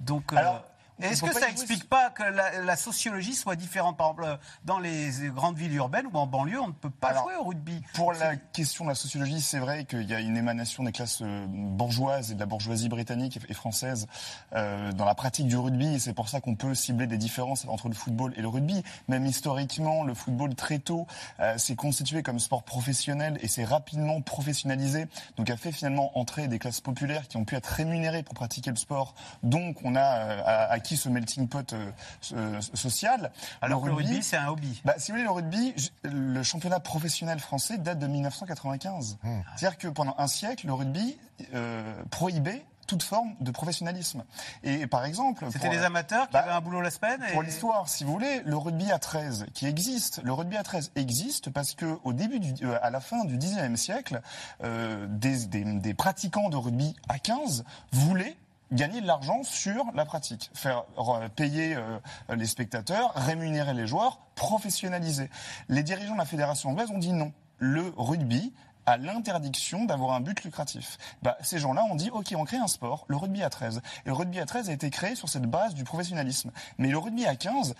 Donc, euh, Alors, est-ce que ça explique pas que la, la sociologie soit différente Par exemple, dans les grandes villes urbaines ou en banlieue, on ne peut pas Alors, jouer au rugby. Pour la question de la sociologie, c'est vrai qu'il y a une émanation des classes euh, bourgeoises et de la bourgeoisie britannique et française euh, dans la pratique du rugby. Et c'est pour ça qu'on peut cibler des différences entre le football et le rugby. Même historiquement, le football très tôt euh, s'est constitué comme sport professionnel et s'est rapidement professionnalisé. Donc a fait finalement entrer des classes populaires qui ont pu être rémunérées pour pratiquer le sport. Donc on a euh, acquis ce melting pot euh, euh, social. Alors le rugby, c'est un hobby. Bah, si vous voulez, le rugby, le championnat professionnel français date de 1995. Mmh. C'est-à-dire que pendant un siècle, le rugby euh, prohibait toute forme de professionnalisme. Et par exemple... C'était les amateurs qui Bah, avaient un boulot la semaine et- Pour l'histoire, si vous voulez, le rugby à 13 qui existe, le rugby à 13 existe parce que au début, du, euh, à la fin du 19e siècle, euh, des, des- des pratiquants de rugby à 15 voulaient gagner de l'argent sur la pratique, faire euh, payer euh, les spectateurs, rémunérer les joueurs, professionnaliser. Les dirigeants de la fédération anglaise ont dit non. Le rugby à l'interdiction d'avoir un but lucratif. Bah, ces gens-là ont dit, OK, on crée un sport, le rugby à 13. Et le rugby à 13 a été créé sur cette base du professionnalisme. Mais le rugby à 15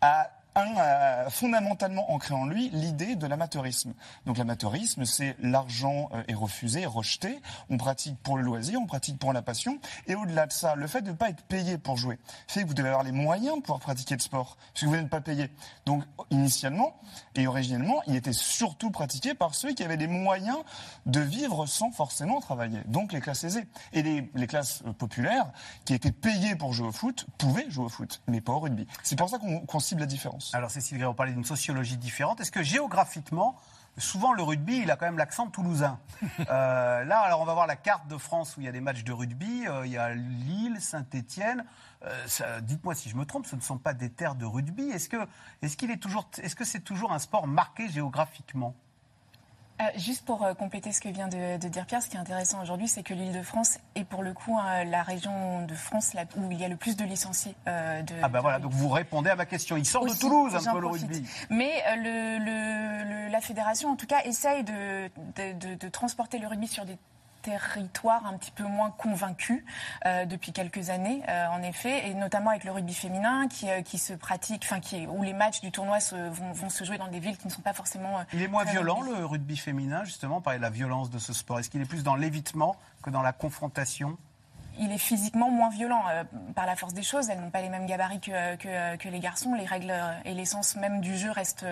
a a fondamentalement ancré en lui l'idée de l'amateurisme. Donc l'amateurisme, c'est l'argent euh, est refusé, rejeté. On pratique pour le loisir, on pratique pour la passion. Et au-delà de ça, le fait de ne pas être payé pour jouer fait que vous devez avoir les moyens de pouvoir pratiquer le sport, parce que vous n'êtes pas payé. Donc initialement et originellement, il était surtout pratiqué par ceux qui avaient les moyens de vivre sans forcément travailler. Donc les classes aisées et les, les classes euh, populaires qui étaient payées pour jouer au foot pouvaient jouer au foot, mais pas au rugby. C'est pour ça qu'on qu'on cible la différence. Alors Cécile on parlait d'une sociologie différente. Est-ce que géographiquement, souvent le rugby, il a quand même l'accent toulousain <laughs> Euh, Là, alors on va voir la carte de France où il y a des matchs de rugby. Euh, il y a Lille, Saint-Étienne. Dites-moi si je me trompe, ce ne sont pas des terres de rugby. Est-ce que est-ce qu'il est toujours, est-ce que c'est toujours un sport marqué géographiquement? Euh, juste pour euh, compléter ce que vient de, de dire Pierre, ce qui est intéressant aujourd'hui, c'est que l'Île-de-France est pour le coup euh, la région de France la- où il y a le plus de licenciés. euh, de, Ah ben voilà, donc vous répondez à ma question. Il sort de Toulouse un peu le rugby. Mais le, le- le- la fédération, en tout cas, essaye de- de transporter le rugby sur des territoires un petit peu moins convaincus euh, depuis quelques années, euh, en effet, et notamment avec le rugby féminin qui, euh, qui se pratique, enfin qui, où les matchs du tournoi se- vont, vont se jouer dans des villes qui ne sont pas forcément. Il est moins violent rugby. le rugby féminin, justement, par la violence de ce sport? Est-ce qu'il est plus dans l'évitement que dans la confrontation? Il est physiquement moins violent euh, par la force des choses. Elles n'ont pas les mêmes gabarits que, que- que les garçons. Les règles euh, et l'essence même du jeu restent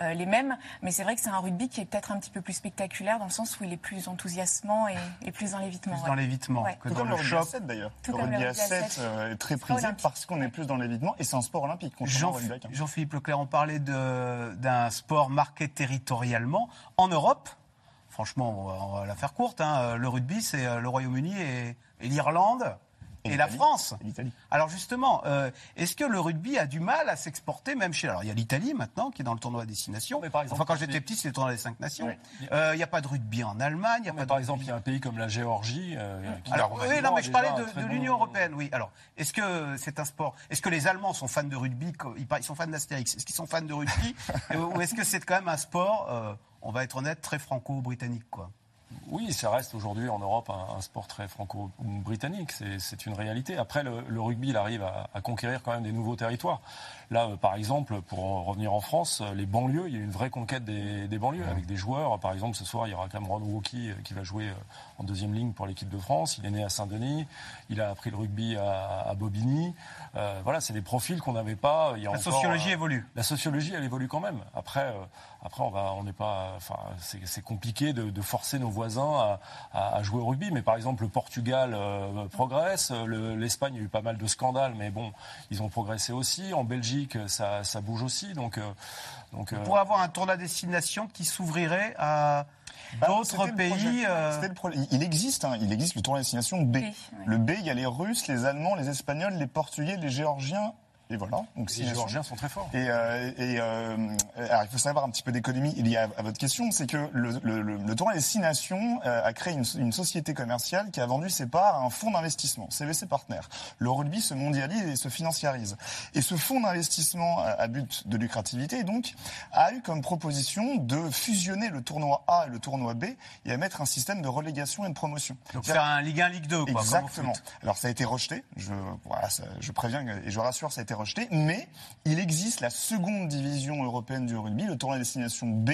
euh, les mêmes. Mais c'est vrai que c'est un rugby qui est peut-être un petit peu plus spectaculaire dans le sens où il est plus enthousiasmant et, et plus dans l'évitement. Plus ouais. dans l'évitement Ouais. que Tout dans comme le le rugby choc à 7 d'ailleurs. Tout Le comme le rugby à rugby à 7 sept. euh, est très prisé parce qu'on est plus dans l'évitement et c'est un sport olympique. contrairement Jean- au rugby à 15. Jean-Philippe Leclerc, on parlait de- d'un sport marqué territorialement. En Europe, franchement, on va, on va la faire courte, hein, le rugby, c'est euh, le Royaume-Uni et, et l'Irlande et, la. France. Et l'Italie. Alors justement, euh, est-ce que le rugby a du mal à s'exporter même chez... Alors il y a l'Italie maintenant qui est dans le tournoi à destination. Mais par exemple, enfin quand j'étais petit, c'était le tournoi des cinq nations. Ouais. Euh, Il n'y a pas de rugby en Allemagne. il Y a Mais pas de par rugby- exemple, il y a un pays comme la Géorgie. euh, qui alors, oui, non, mais je parlais de, bon- l'Union européenne, oui. Alors, est-ce que c'est un sport Est-ce que les Allemands sont fans de rugby Ils sont fans d'Astérix. Est-ce qu'ils sont fans de rugby <laughs> Ou est-ce que c'est quand même un sport, euh, on va être honnête, très franco-britannique, quoi Oui, ça reste aujourd'hui en Europe un, sport très franco-britannique. C'est- une réalité. Après, le, rugby, il arrive à conquérir quand même des nouveaux territoires. Là, euh, par exemple, pour en revenir en France, euh, les banlieues, il y a une vraie conquête des, des banlieues avec des joueurs. Par exemple, ce soir, il y aura Cameron Wauki euh, qui va jouer en deuxième ligne pour l'équipe de France. Il est né à Saint-Denis. Il a appris le rugby à, à Bobigny. Euh, voilà, c'est des profils qu'on n'avait pas. Il y a La encore, sociologie euh, évolue. la sociologie, elle évolue quand même. Après, euh, après, on va, on n'est pas, enfin, c'est compliqué de, de forcer nos voisins à, jouer au rugby. Mais par exemple, le Portugal progresse, le- l'Espagne a eu pas mal de scandales, mais bon, ils ont progressé aussi. En Belgique, ça, ça bouge aussi. Donc, euh, donc, euh, Pour avoir un tournoi à destination qui s'ouvrirait à Bah, d'autres pays. euh, Il existe, hein, il existe le tournoi destination B. Le B, il y a les Russes, les Allemands, les Espagnols, les Portugais, les Géorgiens. Et voilà. Donc les. Géorgiens sont très forts. Et, euh, et, euh, alors, il faut savoir un petit peu d'économie liée à, à votre question, c'est que le, le, le, le tournoi des six nations euh, a créé une, une société commerciale qui a vendu ses parts à un fonds d'investissement, CVC Partners. Le rugby se mondialise et se financiarise. Et ce fonds d'investissement à, à but de lucrativité, donc, a eu comme proposition de fusionner le tournoi A et le tournoi B et à mettre un système de relégation et de promotion. donc faire un Ligue 1, Ligue 2, quoi. Exactement. Alors ça a été rejeté. Je, voilà, ça- je préviens et je rassure, ça a été rejeté. Mais il existe la seconde division européenne du rugby, le tournoi destination B.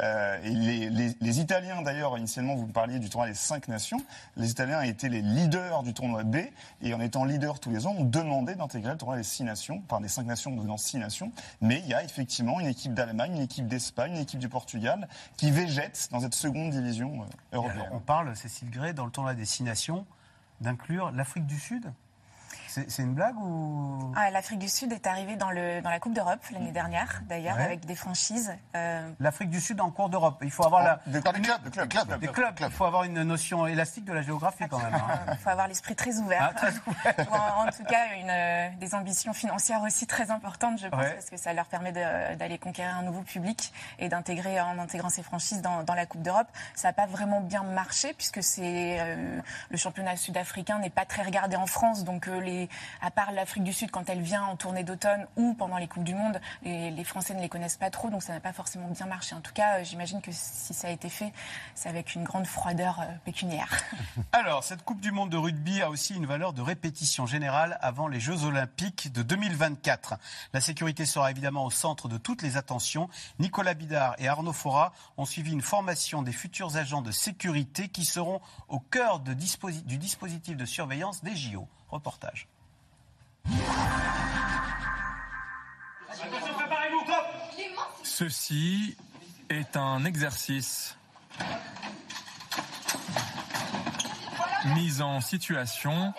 Euh, et les, les- les Italiens, d'ailleurs, initialement, vous me parliez du tournoi des cinq nations. Les Italiens étaient les leaders du tournoi B. Et en étant leaders tous les ans, ont demandé d'intégrer le tournoi des six nations, enfin des cinq nations devenant six nations. Mais il y a effectivement une équipe d'Allemagne, une équipe d'Espagne, une équipe du Portugal qui végète dans cette seconde division euh, européenne. alors, on parle, Cécile Gray, dans le tournoi à destination, d'inclure l'Afrique du Sud? C'est c'est une blague ou? Ah, L'Afrique du Sud est arrivée dans, le, dans la Coupe d'Europe l'année dernière, d'ailleurs, Ouais. avec des franchises. Euh, L'Afrique du Sud en cours d'Europe. Il faut avoir la, Des Ah, des clubs, des clubs, clubs. des clubs. Il faut avoir une notion élastique de la géographie quand même. hein. Il faut avoir l'esprit très ouvert. Ah, très ouvert. Ou en, en tout cas, une, euh, des ambitions financières aussi très importantes, je pense, Ouais. parce que ça leur permet de- d'aller conquérir un nouveau public et d'intégrer en intégrant ces franchises dans, dans la Coupe d'Europe. Ça n'a pas vraiment bien marché puisque c'est euh, le championnat sud-africain n'est pas très regardé en France, donc euh, les, les, à part l'Afrique du Sud quand elle vient en tournée d'automne ou pendant les coupes du monde, les, les Français ne les connaissent pas trop, donc ça n'a pas forcément bien marché. En tout cas, euh, j'imagine que si ça a été fait, c'est avec une grande froideur euh, pécuniaire. <laughs> Alors, cette Coupe du Monde de rugby a aussi une valeur de répétition générale avant les Jeux Olympiques de 2024. La sécurité sera évidemment au centre de toutes les attentions. Nicolas Bidard et Arnaud Fora ont suivi une formation des futurs agents de sécurité qui seront au cœur de disposi- du dispositif de surveillance des JO. Reportage. Ceci est un exercice. Mise en situation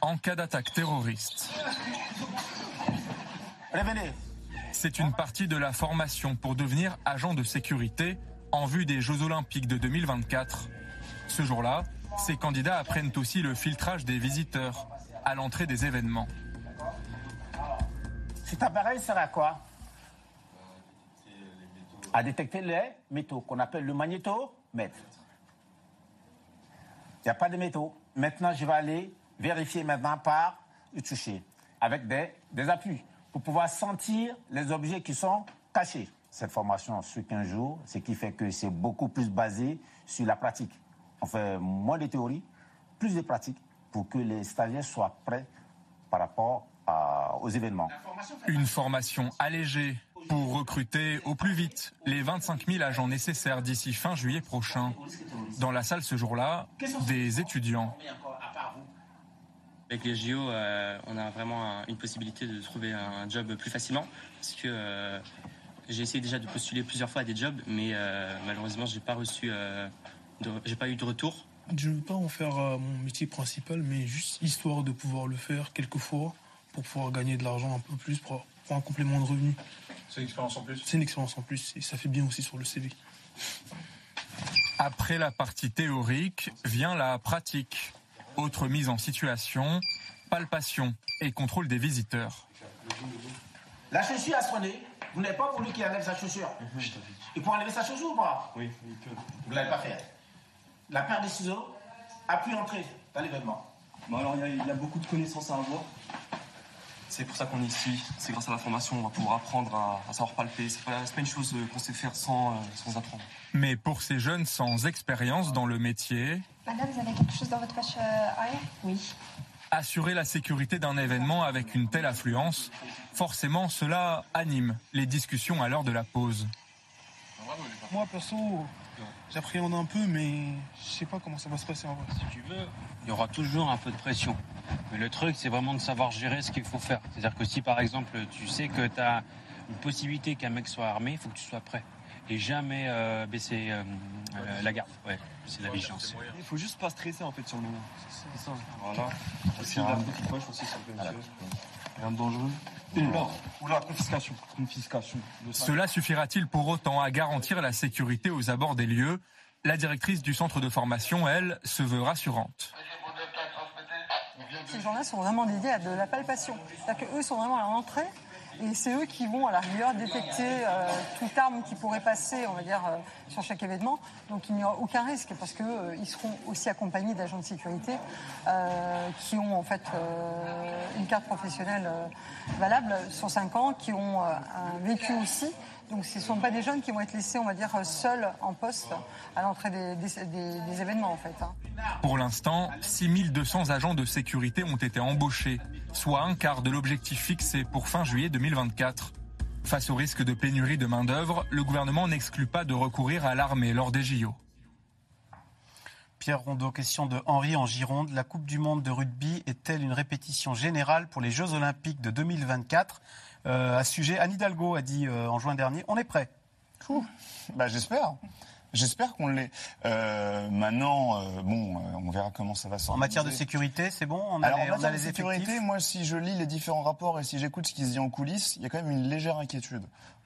en cas d'attaque terroriste. C'est une partie de la formation pour devenir agent de sécurité en vue des Jeux Olympiques de 2024. Ce jour-là, ces candidats apprennent aussi le filtrage des visiteurs à l'entrée des événements. Cet appareil sert à quoi? À détecter les métaux qu'on appelle le magnétomètre. Il n'y a pas de métaux. Maintenant, je vais aller vérifier maintenant par le toucher avec des, des appuis pour pouvoir sentir les objets qui sont cachés. Cette formation sur 15 jours, ce qui fait que c'est beaucoup plus basé sur la pratique. On fait moins de théorie, plus de pratique pour que les stagiaires soient prêts par rapport à- aux événements. Une formation allégée pour recruter au plus vite les 25 000 agents nécessaires d'ici fin juillet prochain. Dans la salle ce jour-là, des étudiants. Avec les JO, euh, on a vraiment un- une possibilité de trouver un job plus facilement parce que euh, j'ai essayé déjà de postuler plusieurs fois à des jobs, mais euh, malheureusement, j'ai pas reçu, euh, de- j'ai pas eu de retour. Je ne veux pas en faire euh, mon métier principal, mais juste histoire de pouvoir le faire quelques fois pour pouvoir gagner de l'argent un peu plus pour, pour un complément de revenu. C'est une expérience en plus C'est une expérience en plus et ça fait bien aussi sur le CV. Après la partie théorique vient la pratique. Autre mise en situation, palpation et contrôle des visiteurs. La chaussure a sonné. Vous n'avez pas voulu qu'il enlève sa chaussure. Il peut enlever sa chaussure ou pas Oui, il peut. Vous ne l'avez pas fait. La paire de ciseaux a pu entrer dans l'événement. Bon, alors, il y, a, il y a beaucoup de connaissances à avoir. C'est pour ça qu'on est ici. C'est grâce à la formation, on va pouvoir apprendre à, à savoir palper. C'est pas, c'est pas une chose euh, qu'on sait faire sans, euh, sans apprendre. Mais pour ces jeunes sans expérience dans le métier, Madame, vous avez quelque chose dans votre poche euh, arrière? Oui. assurer la sécurité d'un événement avec une telle affluence, forcément cela anime les discussions à l'heure de la pause. Moi, perso, j'appréhende un peu, mais je sais pas comment ça va se passer en vrai. Si tu veux, il y aura toujours un peu de pression. Mais le truc, c'est vraiment de savoir gérer ce qu'il faut faire. C'est-à-dire que si, par exemple, tu sais que tu as une possibilité qu'un mec soit armé, il faut que tu sois prêt. Et jamais euh, baisser euh, euh, la garde. Ouais, c'est la vigilance. Il faut juste pas stresser en fait sur le moment. C'est ça. Voilà. C'est la un- petite poche aussi, peut être Rien de dangereux. Oula, oula, confiscation. Confiscation. Cela suffira-t-il pour autant à garantir la sécurité aux abords des lieux? La directrice du centre de formation, elle, se veut rassurante. Ces gens-là sont vraiment dédiés à de la palpation. C'est-à-dire qu'eux sont vraiment à l'entrée et c'est eux qui vont à la rigueur détecter euh, toute arme qui pourrait passer, on va dire, euh, sur chaque événement. Donc il n'y aura aucun risque parce qu'ils seront aussi accompagnés d'agents de sécurité euh, qui ont en fait euh, une carte professionnelle euh, valable sur 5 ans, qui ont euh, un vécu aussi. Donc ce ne sont pas des jeunes qui vont être laissés, on va dire, seuls en poste à l'entrée des, des- des- des événements en fait. hein. Pour l'instant, 6200 agents de sécurité ont été embauchés, soit un quart de l'objectif fixé pour fin juillet 2024. Face au risque de pénurie de main-d'œuvre, le gouvernement n'exclut pas de recourir à l'armée lors des JO. Pierre Rondeau, question de Henri en Gironde. La Coupe du Monde de rugby est-elle une répétition générale pour les Jeux Olympiques de 2024 Euh, À ce sujet, Anne Hidalgo a dit euh, en juin dernier on est prêt. Bah, j'espère. J'espère qu'on l'est. Euh, maintenant, euh, bon, euh, on verra comment ça va s'organiser. En matière de sécurité, c'est bon On a Alors, les, en on a matière de les sécurité, effectifs moi, si je lis les différents rapports et si j'écoute ce qui se dit en coulisses, il y a quand même une légère inquiétude.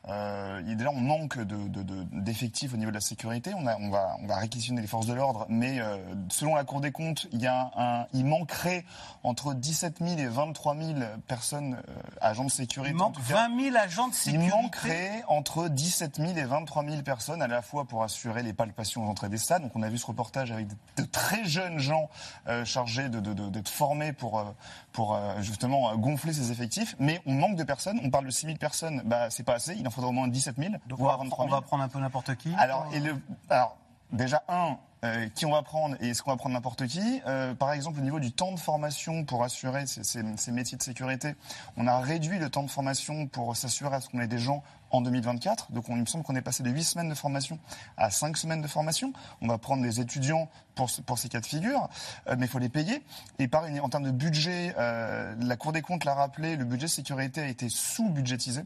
Euh, déjà, on manque de- de- de- d'effectifs au niveau de la sécurité. On, a, on, va, on va réquisitionner les forces de l'ordre, mais euh, selon la Cour des comptes, il, y a un, il manquerait entre 17 000 et 23 000 personnes, euh, agents de sécurité. Il manque tout cas. 20 000 agents de sécurité. Il manquerait entre 17 000 et 23 000 personnes à la fois pour assurer les palpations aux entrées des stades. Donc on a vu ce reportage avec de, très jeunes gens euh, chargés de- de- de- d'être formés pour, pour justement gonfler ces effectifs. Mais on manque de personnes. On parle de 6 000 personnes. Bah, c'est pas assez. Il en faudrait au moins 17 000, Donc on voire va, 23 on 000. va prendre un peu n'importe qui. Alors, et le, alors déjà, un, euh, qui on va prendre et est-ce qu'on va prendre n'importe qui Euh, Par exemple, au niveau du temps de formation pour assurer ces, ces- ces métiers de sécurité, on a réduit le temps de formation pour s'assurer à ce qu'on ait des gens en 2024. Donc, on, il me semble qu'on est passé de 8 semaines de formation à 5 semaines de formation. On va prendre des étudiants pour, pour ces cas de figure, euh, mais il faut les payer. Et pareil, en termes de budget, euh, la Cour des comptes l'a rappelé, le budget sécurité a été sous-budgétisé.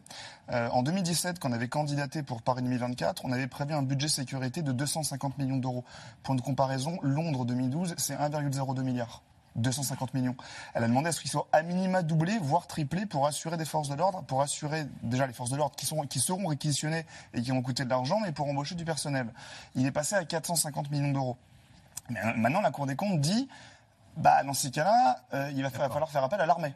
Euh, en 2017, quand on avait candidaté pour Paris 2024, on avait prévu un budget sécurité de 250 millions d'euros. Pour une comparaison, Londres 2012, c'est 1,02 milliard. 250 millions. Elle a demandé à ce qu'il soit à minima doublé, voire triplé, pour assurer des forces de l'ordre, pour assurer déjà les forces de l'ordre qui, sont, qui seront réquisitionnées et qui vont coûter de l'argent, mais pour embaucher du personnel. Il est passé à 450 millions d'euros. Euh, maintenant, la Cour des comptes dit, bah, dans ces cas-là, euh, il va fa- falloir faire appel à l'armée.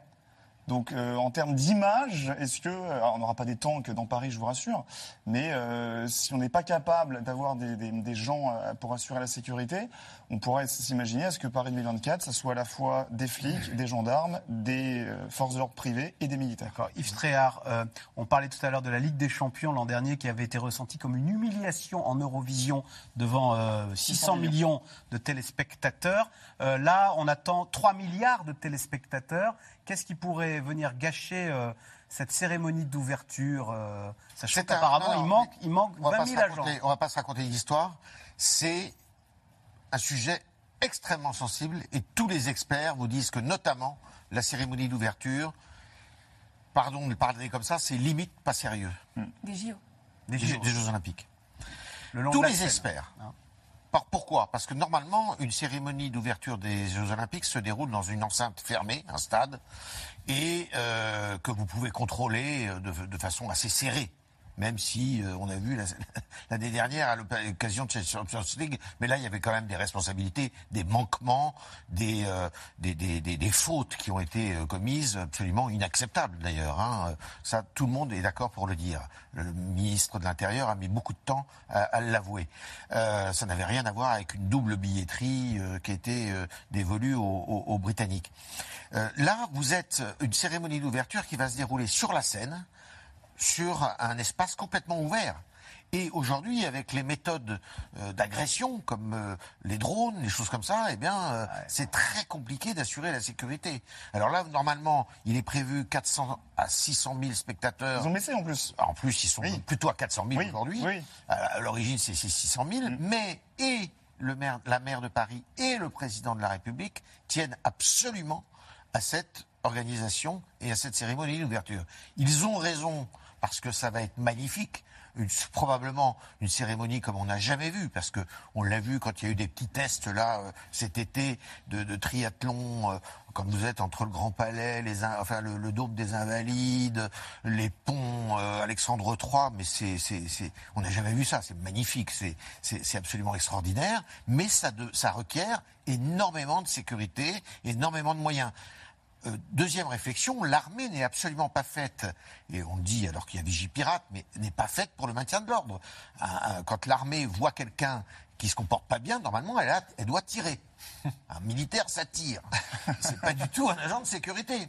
Donc, euh, en termes d'image, est-ce que, alors, on n'aura pas des tanks dans Paris, je vous rassure, mais euh, si on n'est pas capable d'avoir des, des- des gens euh, pour assurer la sécurité, on pourrait s'imaginer à ce que Paris 2024, ça soit à la fois des flics, des gendarmes, des euh, forces de l'ordre privées et des militaires. D'accord. Yves Tréhard, euh, on parlait tout à l'heure de la Ligue des Champions l'an dernier qui avait été ressentie comme une humiliation en Eurovision devant euh, 600 millions de téléspectateurs. Euh, là, on attend 3 milliards de téléspectateurs. Qu'est-ce qui pourrait venir gâcher euh, cette cérémonie d'ouverture euh, Sachant qu'apparemment, il manque, il manque on va 20 pas 000 se agents. On va pas se raconter l'histoire. C'est un sujet extrêmement sensible et tous les experts vous disent que notamment la cérémonie d'ouverture, pardon de le parler comme ça, c'est limite pas sérieux. Des JO. Des, Jeux, des Jeux Olympiques. Le long Tous les scène. experts. Pourquoi? Parce que normalement, une cérémonie d'ouverture des Jeux Olympiques se déroule dans une enceinte fermée, un stade, et euh, que vous pouvez contrôler euh, de façon assez serrée. Même si euh, on a vu la- <laughs> l'année dernière à l'occasion de cette Champions League, mais là il y avait quand même des responsabilités, des manquements, des, euh, des, fautes qui ont été euh, commises, absolument inacceptables d'ailleurs. hein. Ça, tout le monde est d'accord pour le dire. Le ministre de l'Intérieur a mis beaucoup de temps à, l'avouer. Ça n'avait rien à voir avec une double billetterie qui était dévolue aux, aux- Britanniques. Là, vous êtes une cérémonie d'ouverture qui va se dérouler sur la scène sur un espace complètement ouvert. Et aujourd'hui, avec les méthodes euh, d'agression, comme euh, les drones, les choses comme ça, eh bien, euh, c'est très compliqué d'assurer la sécurité. Alors là, normalement, il est prévu 400 à 600 000 spectateurs. Ils ont baissé en plus. En plus, ils sont plutôt à 400 000 Oui, aujourd'hui. oui. Mm. À l'origine, c'est c'est 600 000. Mais et le maire, la maire de Paris et le président de la République tiennent absolument à cette organisation et à cette cérémonie d'ouverture. Ils ont raison parce que ça va être magnifique. Une- probablement une cérémonie comme on n'a jamais vu, parce que on l'a vu quand il y a eu des petits tests là euh, cet été de, de triathlon, euh, quand vous êtes entre le Grand Palais, les, in- enfin le, le Dôme des Invalides, les ponts euh, Alexandre III, mais c'est, c'est, on n'a jamais vu ça. C'est magnifique, c'est, c'est, c'est absolument extraordinaire, mais ça, de, ça requiert énormément de sécurité, énormément de moyens. Euh, deuxième réflexion, l'armée n'est absolument pas faite, et on le dit alors qu'il y a Vigipirate, mais n'est pas faite pour le maintien de l'ordre. Quand l'armée voit quelqu'un qui se comporte pas bien, normalement, elle doit tirer. Un militaire, ça tire. C'est pas du tout un agent de sécurité.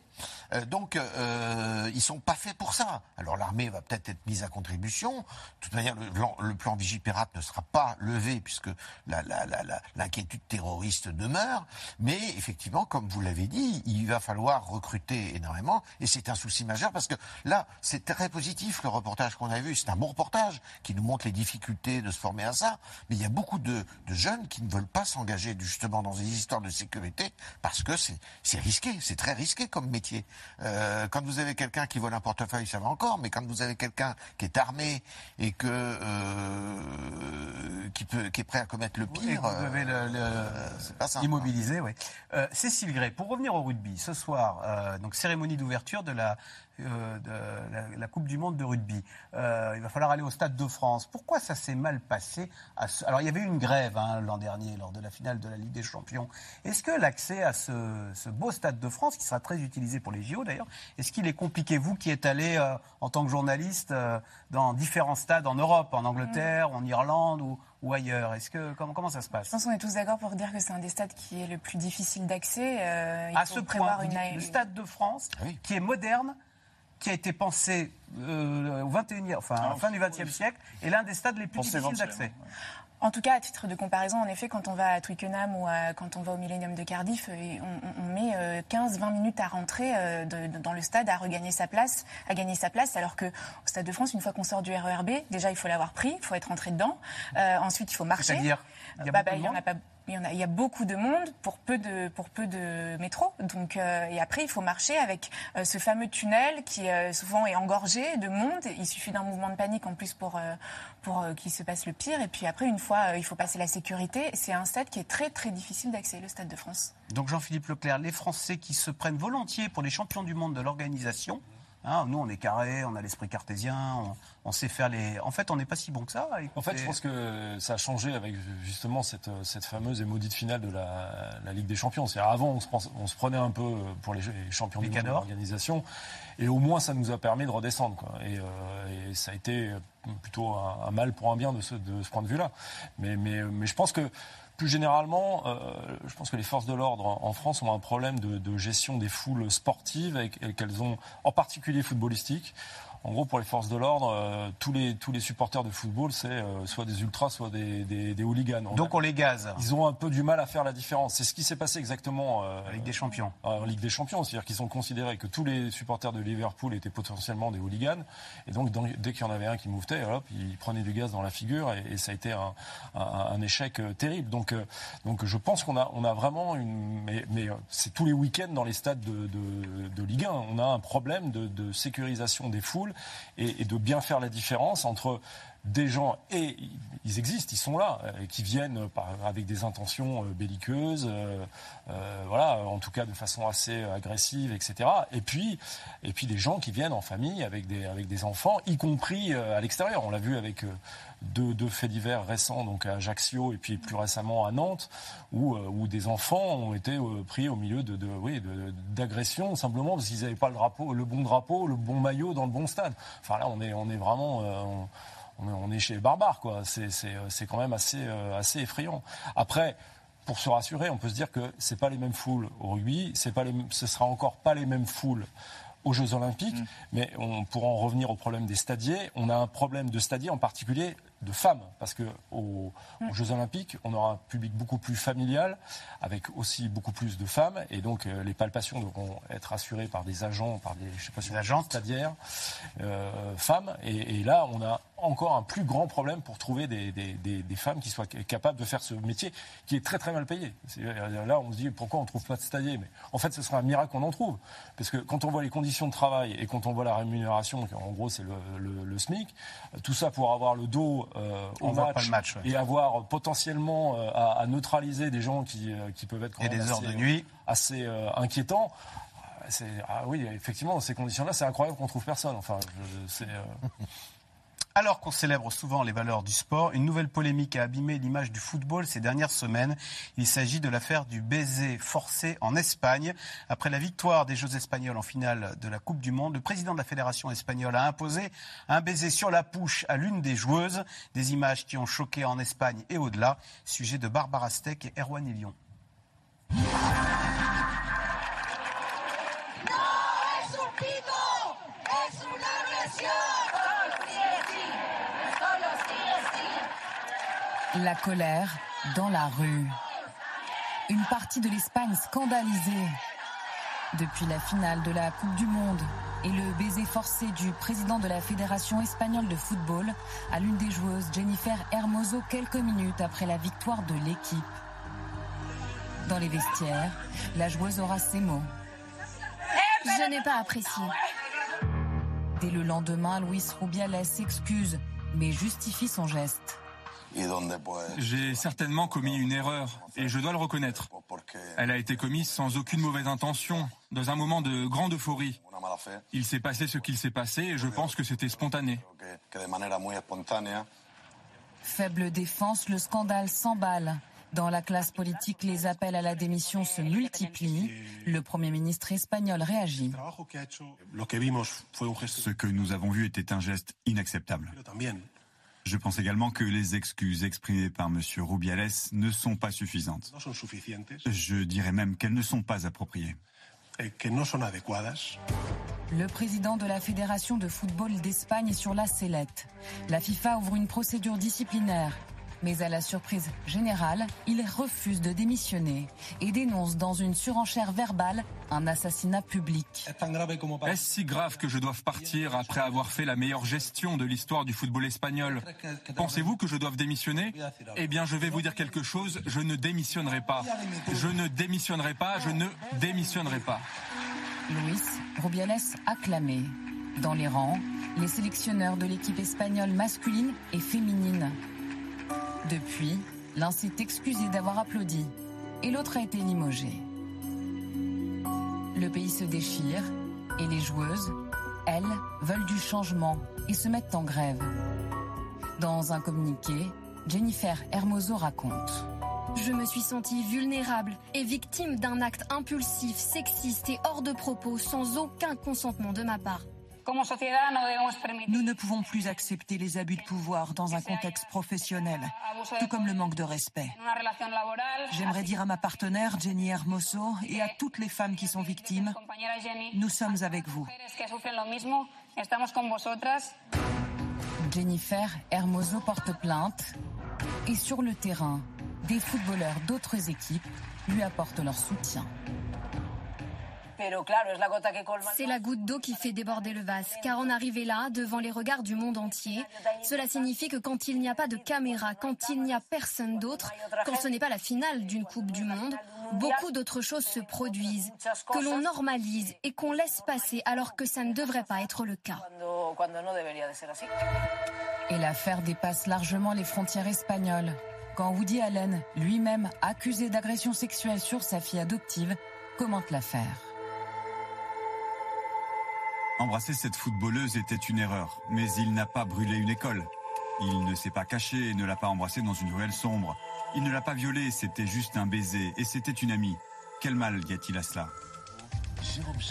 Euh, donc, euh, ils sont pas faits pour ça. Alors, l'armée va peut-être être mise à contribution. De toute manière, le, plan- le plan Vigipirate ne sera pas levé puisque l'inquiétude terroriste demeure. Mais effectivement, comme vous l'avez dit, il va falloir recruter énormément. Et c'est un souci majeur parce que là, c'est très positif le reportage qu'on a vu. C'est un bon reportage qui nous montre les difficultés de se former à ça. Mais il y a beaucoup de jeunes qui ne veulent pas s'engager justement dans des histoires de sécurité parce que c'est risqué, c'est très risqué comme métier. Euh, quand vous avez quelqu'un qui vole un portefeuille, ça va encore, mais quand vous avez quelqu'un qui est armé et que euh, qui peut qui est prêt à commettre le pire, vous devez le, le- euh, c'est pas simple. immobiliser, oui. Cécile Gray, pour revenir au rugby, ce soir, donc cérémonie d'ouverture de la euh, de la, la Coupe du Monde de rugby. Euh, il va falloir aller au Stade de France. Pourquoi ça s'est mal passé à ce- Alors, il y avait eu une grève hein, l'an dernier lors de la finale de la Ligue des Champions. Est-ce que l'accès à ce, ce beau Stade de France, qui sera très utilisé pour les JO d'ailleurs, est-ce qu'il est compliqué, vous qui êtes allé euh, en tant que journaliste euh, dans différents stades en Europe, en Angleterre, en Irlande ou, ou ailleurs? Est-ce que comment, comment ça se passe? Je pense qu'on est tous d'accord pour dire que c'est un des stades qui est le plus difficile d'accès. Euh, il à faut ce point, une, le Stade de France, qui est moderne, qui a été pensé euh, au 21e, enfin, à la fin du XXe siècle, est l'un des stades les plus difficiles d'accès. En tout cas, à titre de comparaison, en effet, quand on va à Twickenham ou à- quand on va au Millennium de Cardiff, euh, on, on met euh, 15-20 minutes à rentrer euh, de- dans le stade, à regagner sa place, à gagner sa place, alors que au Stade de France, une fois qu'on sort du RERB, déjà il faut l'avoir pris, il faut être rentré dedans. Euh, ensuite, il faut marcher. C'est-à-dire, il Bah, bah, en a pas. Il y, a, beaucoup de monde pour peu de, pour peu de métro. Donc, euh, et après, il faut marcher avec euh, ce fameux tunnel qui euh, souvent est engorgé de monde. Il suffit d'un mouvement de panique en plus pour, pour qu'il se passe le pire. Et puis après, une fois, il faut passer la sécurité. C'est un stade qui est très très difficile d'accès, le Stade de France. Donc Jean-Philippe Leclerc, les Français qui se prennent volontiers pour les champions du monde de l'organisation, hein, nous on est carré, on a l'esprit cartésien, on, on sait faire les... En fait, on n'est pas si bon que ça. En fait, je pense que ça a changé avec justement cette, cette fameuse et maudite finale de la, la Ligue des Champions. C'est-à-dire avant, on se, pense- on se prenait un peu pour les, les champions Les du monde l'organisation, et au moins ça nous a permis de redescendre. quoi. Et, euh, et ça a été plutôt un, un mal pour un bien de ce, de ce point de vue-là. Mais, mais, mais je pense que plus généralement, euh, je pense que les forces de l'ordre en France ont un problème de, de gestion des foules sportives et qu'elles ont, en particulier footballistiques. En gros, pour les forces de l'ordre, euh, tous, les, tous les supporters de football, c'est euh, soit des ultras, soit des, des, des hooligans. Donc on les gaze. Ils ont un peu du mal à faire la différence. C'est ce qui s'est passé exactement euh, en Ligue des Champions. En Ligue des Champions, c'est-à-dire qu'ils ont considéré que tous les supporters de Liverpool étaient potentiellement des hooligans. Et donc, dans- dès qu'il y en avait un qui mouvetait, hop, ils prenaient du gaz dans la figure et, et ça a été un, un- un échec euh, terrible. Donc, euh, donc je pense qu'on a, on a vraiment une. Mais, mais, euh, c'est tous les week-ends dans les stades de, de, de Ligue 1. On a un problème de, de sécurisation des foules et, de bien faire la différence entre des gens, et ils existent, ils sont là, euh, qui viennent avec des intentions euh, belliqueuses, euh, voilà, en tout cas de façon assez agressive, etc. Et puis, et puis des gens qui viennent en famille avec des, avec des enfants, y compris à l'extérieur. On l'a vu avec deux, deux faits divers récents, donc à Ajaccio et puis plus récemment à Nantes, où, euh, où des enfants ont été euh, pris au milieu de, de, oui, de- d'agressions simplement parce qu'ils n'avaient pas le, drapeau, le bon drapeau, le bon maillot dans le bon stade. Enfin là, on est, on est vraiment. euh, on- on est, chez les barbares, quoi. C'est, quand même assez, euh, assez effrayant. Après, pour se rassurer, on peut se dire que c'est pas les mêmes foules au rugby, c'est pas les, ce sera encore pas les mêmes foules aux Jeux Olympiques, mais on pourra en revenir au problème des stadiers. On a un problème de stadiers, en particulier de femmes, parce que aux, aux Jeux Olympiques, on aura un public beaucoup plus familial, avec aussi beaucoup plus de femmes, et donc euh, les palpations devront être assurées par des agents, par des, je sais pas si agents stadiaires, euh, femmes, et, et là, on a encore un plus grand problème pour trouver des, des- des- des femmes qui soient capables de faire ce métier qui est très très mal payé. C'est- Là, on se dit pourquoi on ne trouve pas de stadiers? Mais en fait, ce serait un miracle qu'on en trouve. Parce que quand on voit les conditions de travail et quand on voit la rémunération, en gros c'est le, le- le SMIC, euh, tout ça pour avoir le dos euh, On au voit match, pas le match, ouais. et avoir potentiellement euh, à, à neutraliser des gens qui, euh, qui peuvent être quand Et même des heures assez, de nuit. assez euh, inquiétants. C'est- Ah oui, effectivement, dans ces conditions-là, c'est incroyable qu'on trouve personne. Enfin, je- c'est. <laughs> Alors qu'on célèbre souvent les valeurs du sport, une nouvelle polémique a abîmé l'image du football ces dernières semaines. Il s'agit de l'affaire du baiser forcé en Espagne. Après la victoire des Jeux espagnols en finale de la Coupe du Monde, le président de la Fédération espagnole a imposé un baiser sur la pouche à l'une des joueuses. Des images qui ont choqué en Espagne et au-delà. Sujet de Barbara Steck et Erwan Elion. La colère dans la rue. Une partie de l'Espagne scandalisée. Depuis la finale de la Coupe du Monde et le baiser forcé du président de la Fédération espagnole de football à l'une des joueuses, Jennifer Hermoso, quelques minutes après la victoire de l'équipe. Dans les vestiaires, la joueuse aura ces mots. Je n'ai pas apprécié. Dès le lendemain, Luis Rubiales s'excuse, mais justifie son geste. J'ai certainement commis une erreur et je dois le reconnaître. Elle a été commise sans aucune mauvaise intention, dans un moment de grande euphorie. Il s'est passé ce qu'il s'est passé et je pense que c'était spontané. Faible défense, le scandale s'emballe. Dans la classe politique, les appels à la démission se multiplient. Le Premier ministre espagnol réagit. Ce que nous avons vu était un geste inacceptable. Je pense également que les excuses exprimées par M. Rubiales ne sont pas suffisantes. Je dirais même qu'elles ne sont pas appropriées. Le président de la Fédération de football d'Espagne est sur la sellette. La FIFA ouvre une procédure disciplinaire. Mais à la surprise générale, il refuse de démissionner et dénonce dans une surenchère verbale un assassinat public. Est-ce si grave que je doive partir après avoir fait la meilleure gestion de l'histoire du football espagnol Pensez-vous que je doive démissionner Eh bien, je vais vous dire quelque chose, je ne démissionnerai pas. Je ne démissionnerai pas, je ne démissionnerai pas. Luis Rubiales acclamé. Dans les rangs, les sélectionneurs de l'équipe espagnole masculine et féminine. Depuis, l'un s'est excusé d'avoir applaudi et l'autre a été limogé. Le pays se déchire et les joueuses, elles, veulent du changement et se mettent en grève. Dans un communiqué, Jennifer Hermoso raconte. Je me suis sentie vulnérable et victime d'un acte impulsif, sexiste et hors de propos sans aucun consentement de ma part. Nous ne pouvons plus accepter les abus de pouvoir dans un contexte professionnel, tout comme le manque de respect. J'aimerais dire à ma partenaire Jenny Hermoso et à toutes les femmes qui sont victimes, nous sommes avec vous. Jennifer Hermoso porte plainte et sur le terrain, des footballeurs d'autres équipes lui apportent leur soutien. C'est la goutte d'eau qui fait déborder le vase, car en arriver là, devant les regards du monde entier, cela signifie que quand il n'y a pas de caméra, quand il n'y a personne d'autre, quand ce n'est pas la finale d'une Coupe du Monde, beaucoup d'autres choses se produisent, que l'on normalise et qu'on laisse passer alors que ça ne devrait pas être le cas. Et l'affaire dépasse largement les frontières espagnoles. Quand Woody Allen, lui-même accusé d'agression sexuelle sur sa fille adoptive, commente l'affaire. Embrasser cette footballeuse était une erreur, mais il n'a pas brûlé une école. Il ne s'est pas caché et ne l'a pas embrassée dans une ruelle sombre. Il ne l'a pas violée, c'était juste un baiser et c'était une amie. Quel mal y a-t-il à cela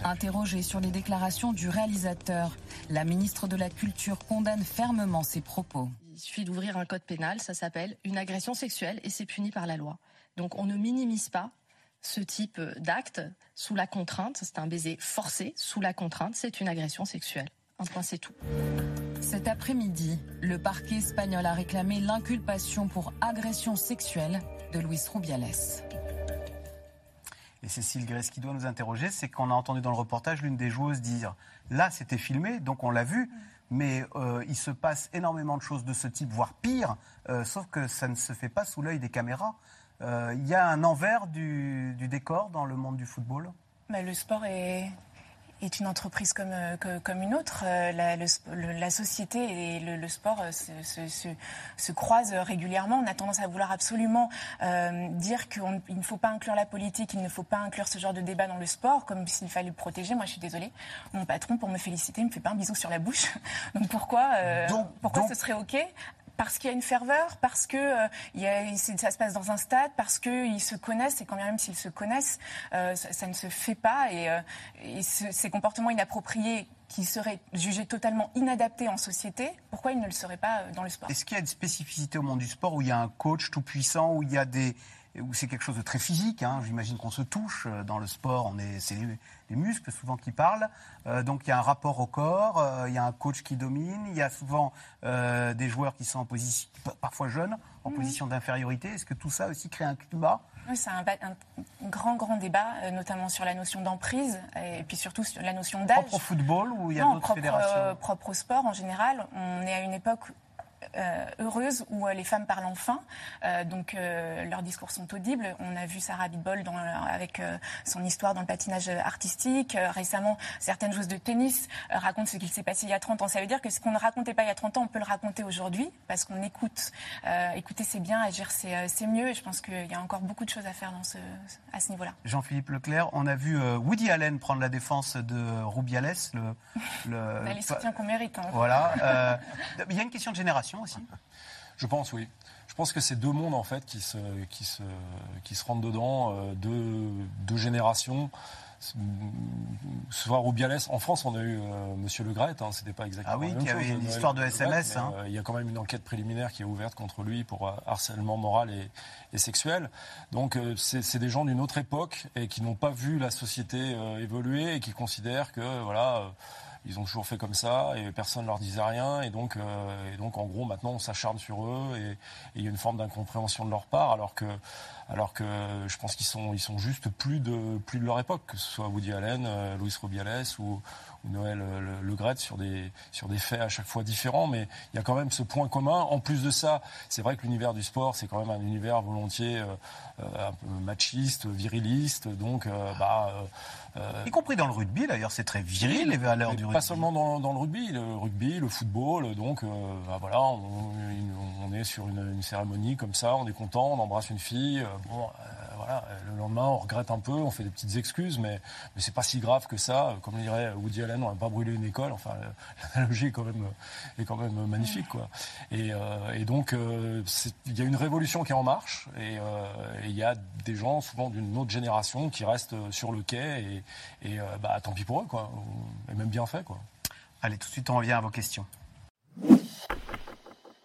Interrogée sur les déclarations du réalisateur, la ministre de la Culture condamne fermement ses propos. Il suffit d'ouvrir un code pénal, ça s'appelle une agression sexuelle et c'est puni par la loi. Donc on ne minimise pas ce type d'acte sous la contrainte. C'est un baiser forcé sous la contrainte. C'est une agression sexuelle. Un point, c'est tout. Cet après-midi, le parquet espagnol a réclamé l'inculpation pour agression sexuelle de Luis Rubiales. Et Cécile Grèce qui doit nous interroger, c'est qu'on a entendu dans le reportage l'une des joueuses dire là c'était filmé, donc on l'a vu, mais euh, il se passe énormément de choses de ce type, voire pire, euh, sauf que ça ne se fait pas sous l'œil des caméras. Euh, Il y a un envers du, du décor dans le monde du football Bah, le sport est, est une entreprise comme, euh, que- comme une autre. Euh, La, le société et le, le sport se, se- se- se croisent régulièrement. On a tendance à vouloir absolument euh, dire qu'il ne faut pas inclure la politique, il ne faut pas inclure ce genre de débat dans le sport, comme s'il fallait le protéger. Moi, je suis désolée. Mon patron, pour me féliciter, il me fait pas un bisou sur la bouche. <laughs> Donc pourquoi, euh, pourquoi ce serait OK? Parce qu'il y a une ferveur, parce que euh, ça se passe dans un stade, parce qu'ils se connaissent, et quand même s'ils se connaissent, euh, ça, ne se fait pas. Et, euh, ces comportements inappropriés qui seraient jugés totalement inadaptés en société, pourquoi ils ne le seraient pas dans le sport? Est-ce qu'il y a une spécificité au monde du sport où il y a un coach tout puissant, où il y a des où c'est quelque chose de très physique hein, J'imagine qu'on se touche euh, dans le sport, on est c'est les, les muscles souvent qui parlent. Euh, donc il y a un rapport au corps, euh, il y a un coach qui domine, il y a souvent euh, des joueurs qui sont en position parfois jeunes, en Mhm. position d'infériorité. Est-ce que tout ça aussi crée un climat? Oui, c'est un, un grand, grand débat, notamment sur la notion d'emprise et puis surtout sur la notion d'âge. propre au football ou il y a d'autres fédérations? propre au sport en général. On est à une époque heureuse où les femmes parlent enfin. donc leurs discours sont audibles. On a vu Sarah Bidbol dans, avec son histoire dans le patinage artistique. récemment, certaines joueuses de tennis racontent ce qu'il s'est passé il y a 30 ans. Ça veut dire que ce qu'on ne racontait pas il y a 30 ans, on peut le raconter aujourd'hui parce qu'on écoute. écouter, c'est bien, agir, c'est mieux. Et je pense qu'il y a encore beaucoup de choses à faire dans ce, à ce niveau-là. Jean-Philippe Leclerc, on a vu Woody Allen prendre la défense de Rubiales. Le, le... <laughs> les soutiens qu'on mérite. Hein. Voilà. Euh, <laughs> il y a une question de génération aussi. Je pense, oui. Je pense que c'est deux mondes en fait qui se, qui se, qui se rentrent dedans, euh, deux, deux générations soit Rubiales. En France, on a eu euh, Monsieur Le Gret, hein, c'était pas exactement ah oui, qui avait une histoire de SMS. Hein. Euh, il y a quand même une enquête préliminaire qui est ouverte contre lui pour euh, harcèlement moral et, et sexuel. Donc, c'est des gens d'une autre époque et qui n'ont pas vu la société évoluer et qui considèrent que voilà ils ont toujours fait comme ça et personne ne leur disait rien. Et donc, et donc en gros, maintenant, on s'acharne sur eux et, il y a une forme d'incompréhension de leur part, alors que, alors que je pense qu'ils sont, ils sont juste plus de, plus de leur époque, que ce soit Woody Allen, euh, Louis Rubiales ou, Noël euh, Le, Gret sur des, sur des faits à chaque fois différents. Mais il y a quand même ce point commun. En plus de ça, c'est vrai que l'univers du sport, c'est quand même un univers volontiers euh, un peu machiste, viriliste. Donc, bah, y compris dans le rugby, d'ailleurs, c'est très viril les valeurs du rugby. Pas seulement dans, dans, le rugby, le rugby, le football. Donc, bah, voilà, on, on, est sur une, une, cérémonie comme ça, on est content, on embrasse une fille. bon, voilà, le lendemain, on regrette un peu, on fait des petites excuses, mais, mais c'est pas si grave que ça. Comme dirait Woody Allen, on n'a pas brûlé une école. Enfin, <laughs> l'analogie est quand même, est quand même magnifique, quoi. Et, euh, donc, euh, il y a une révolution qui est en marche, et il y a des gens, souvent d'une autre génération, qui restent sur le quai, et, et bah, tant pis pour eux, quoi. Et même bien fait, quoi. Allez, tout de suite, on revient à vos questions.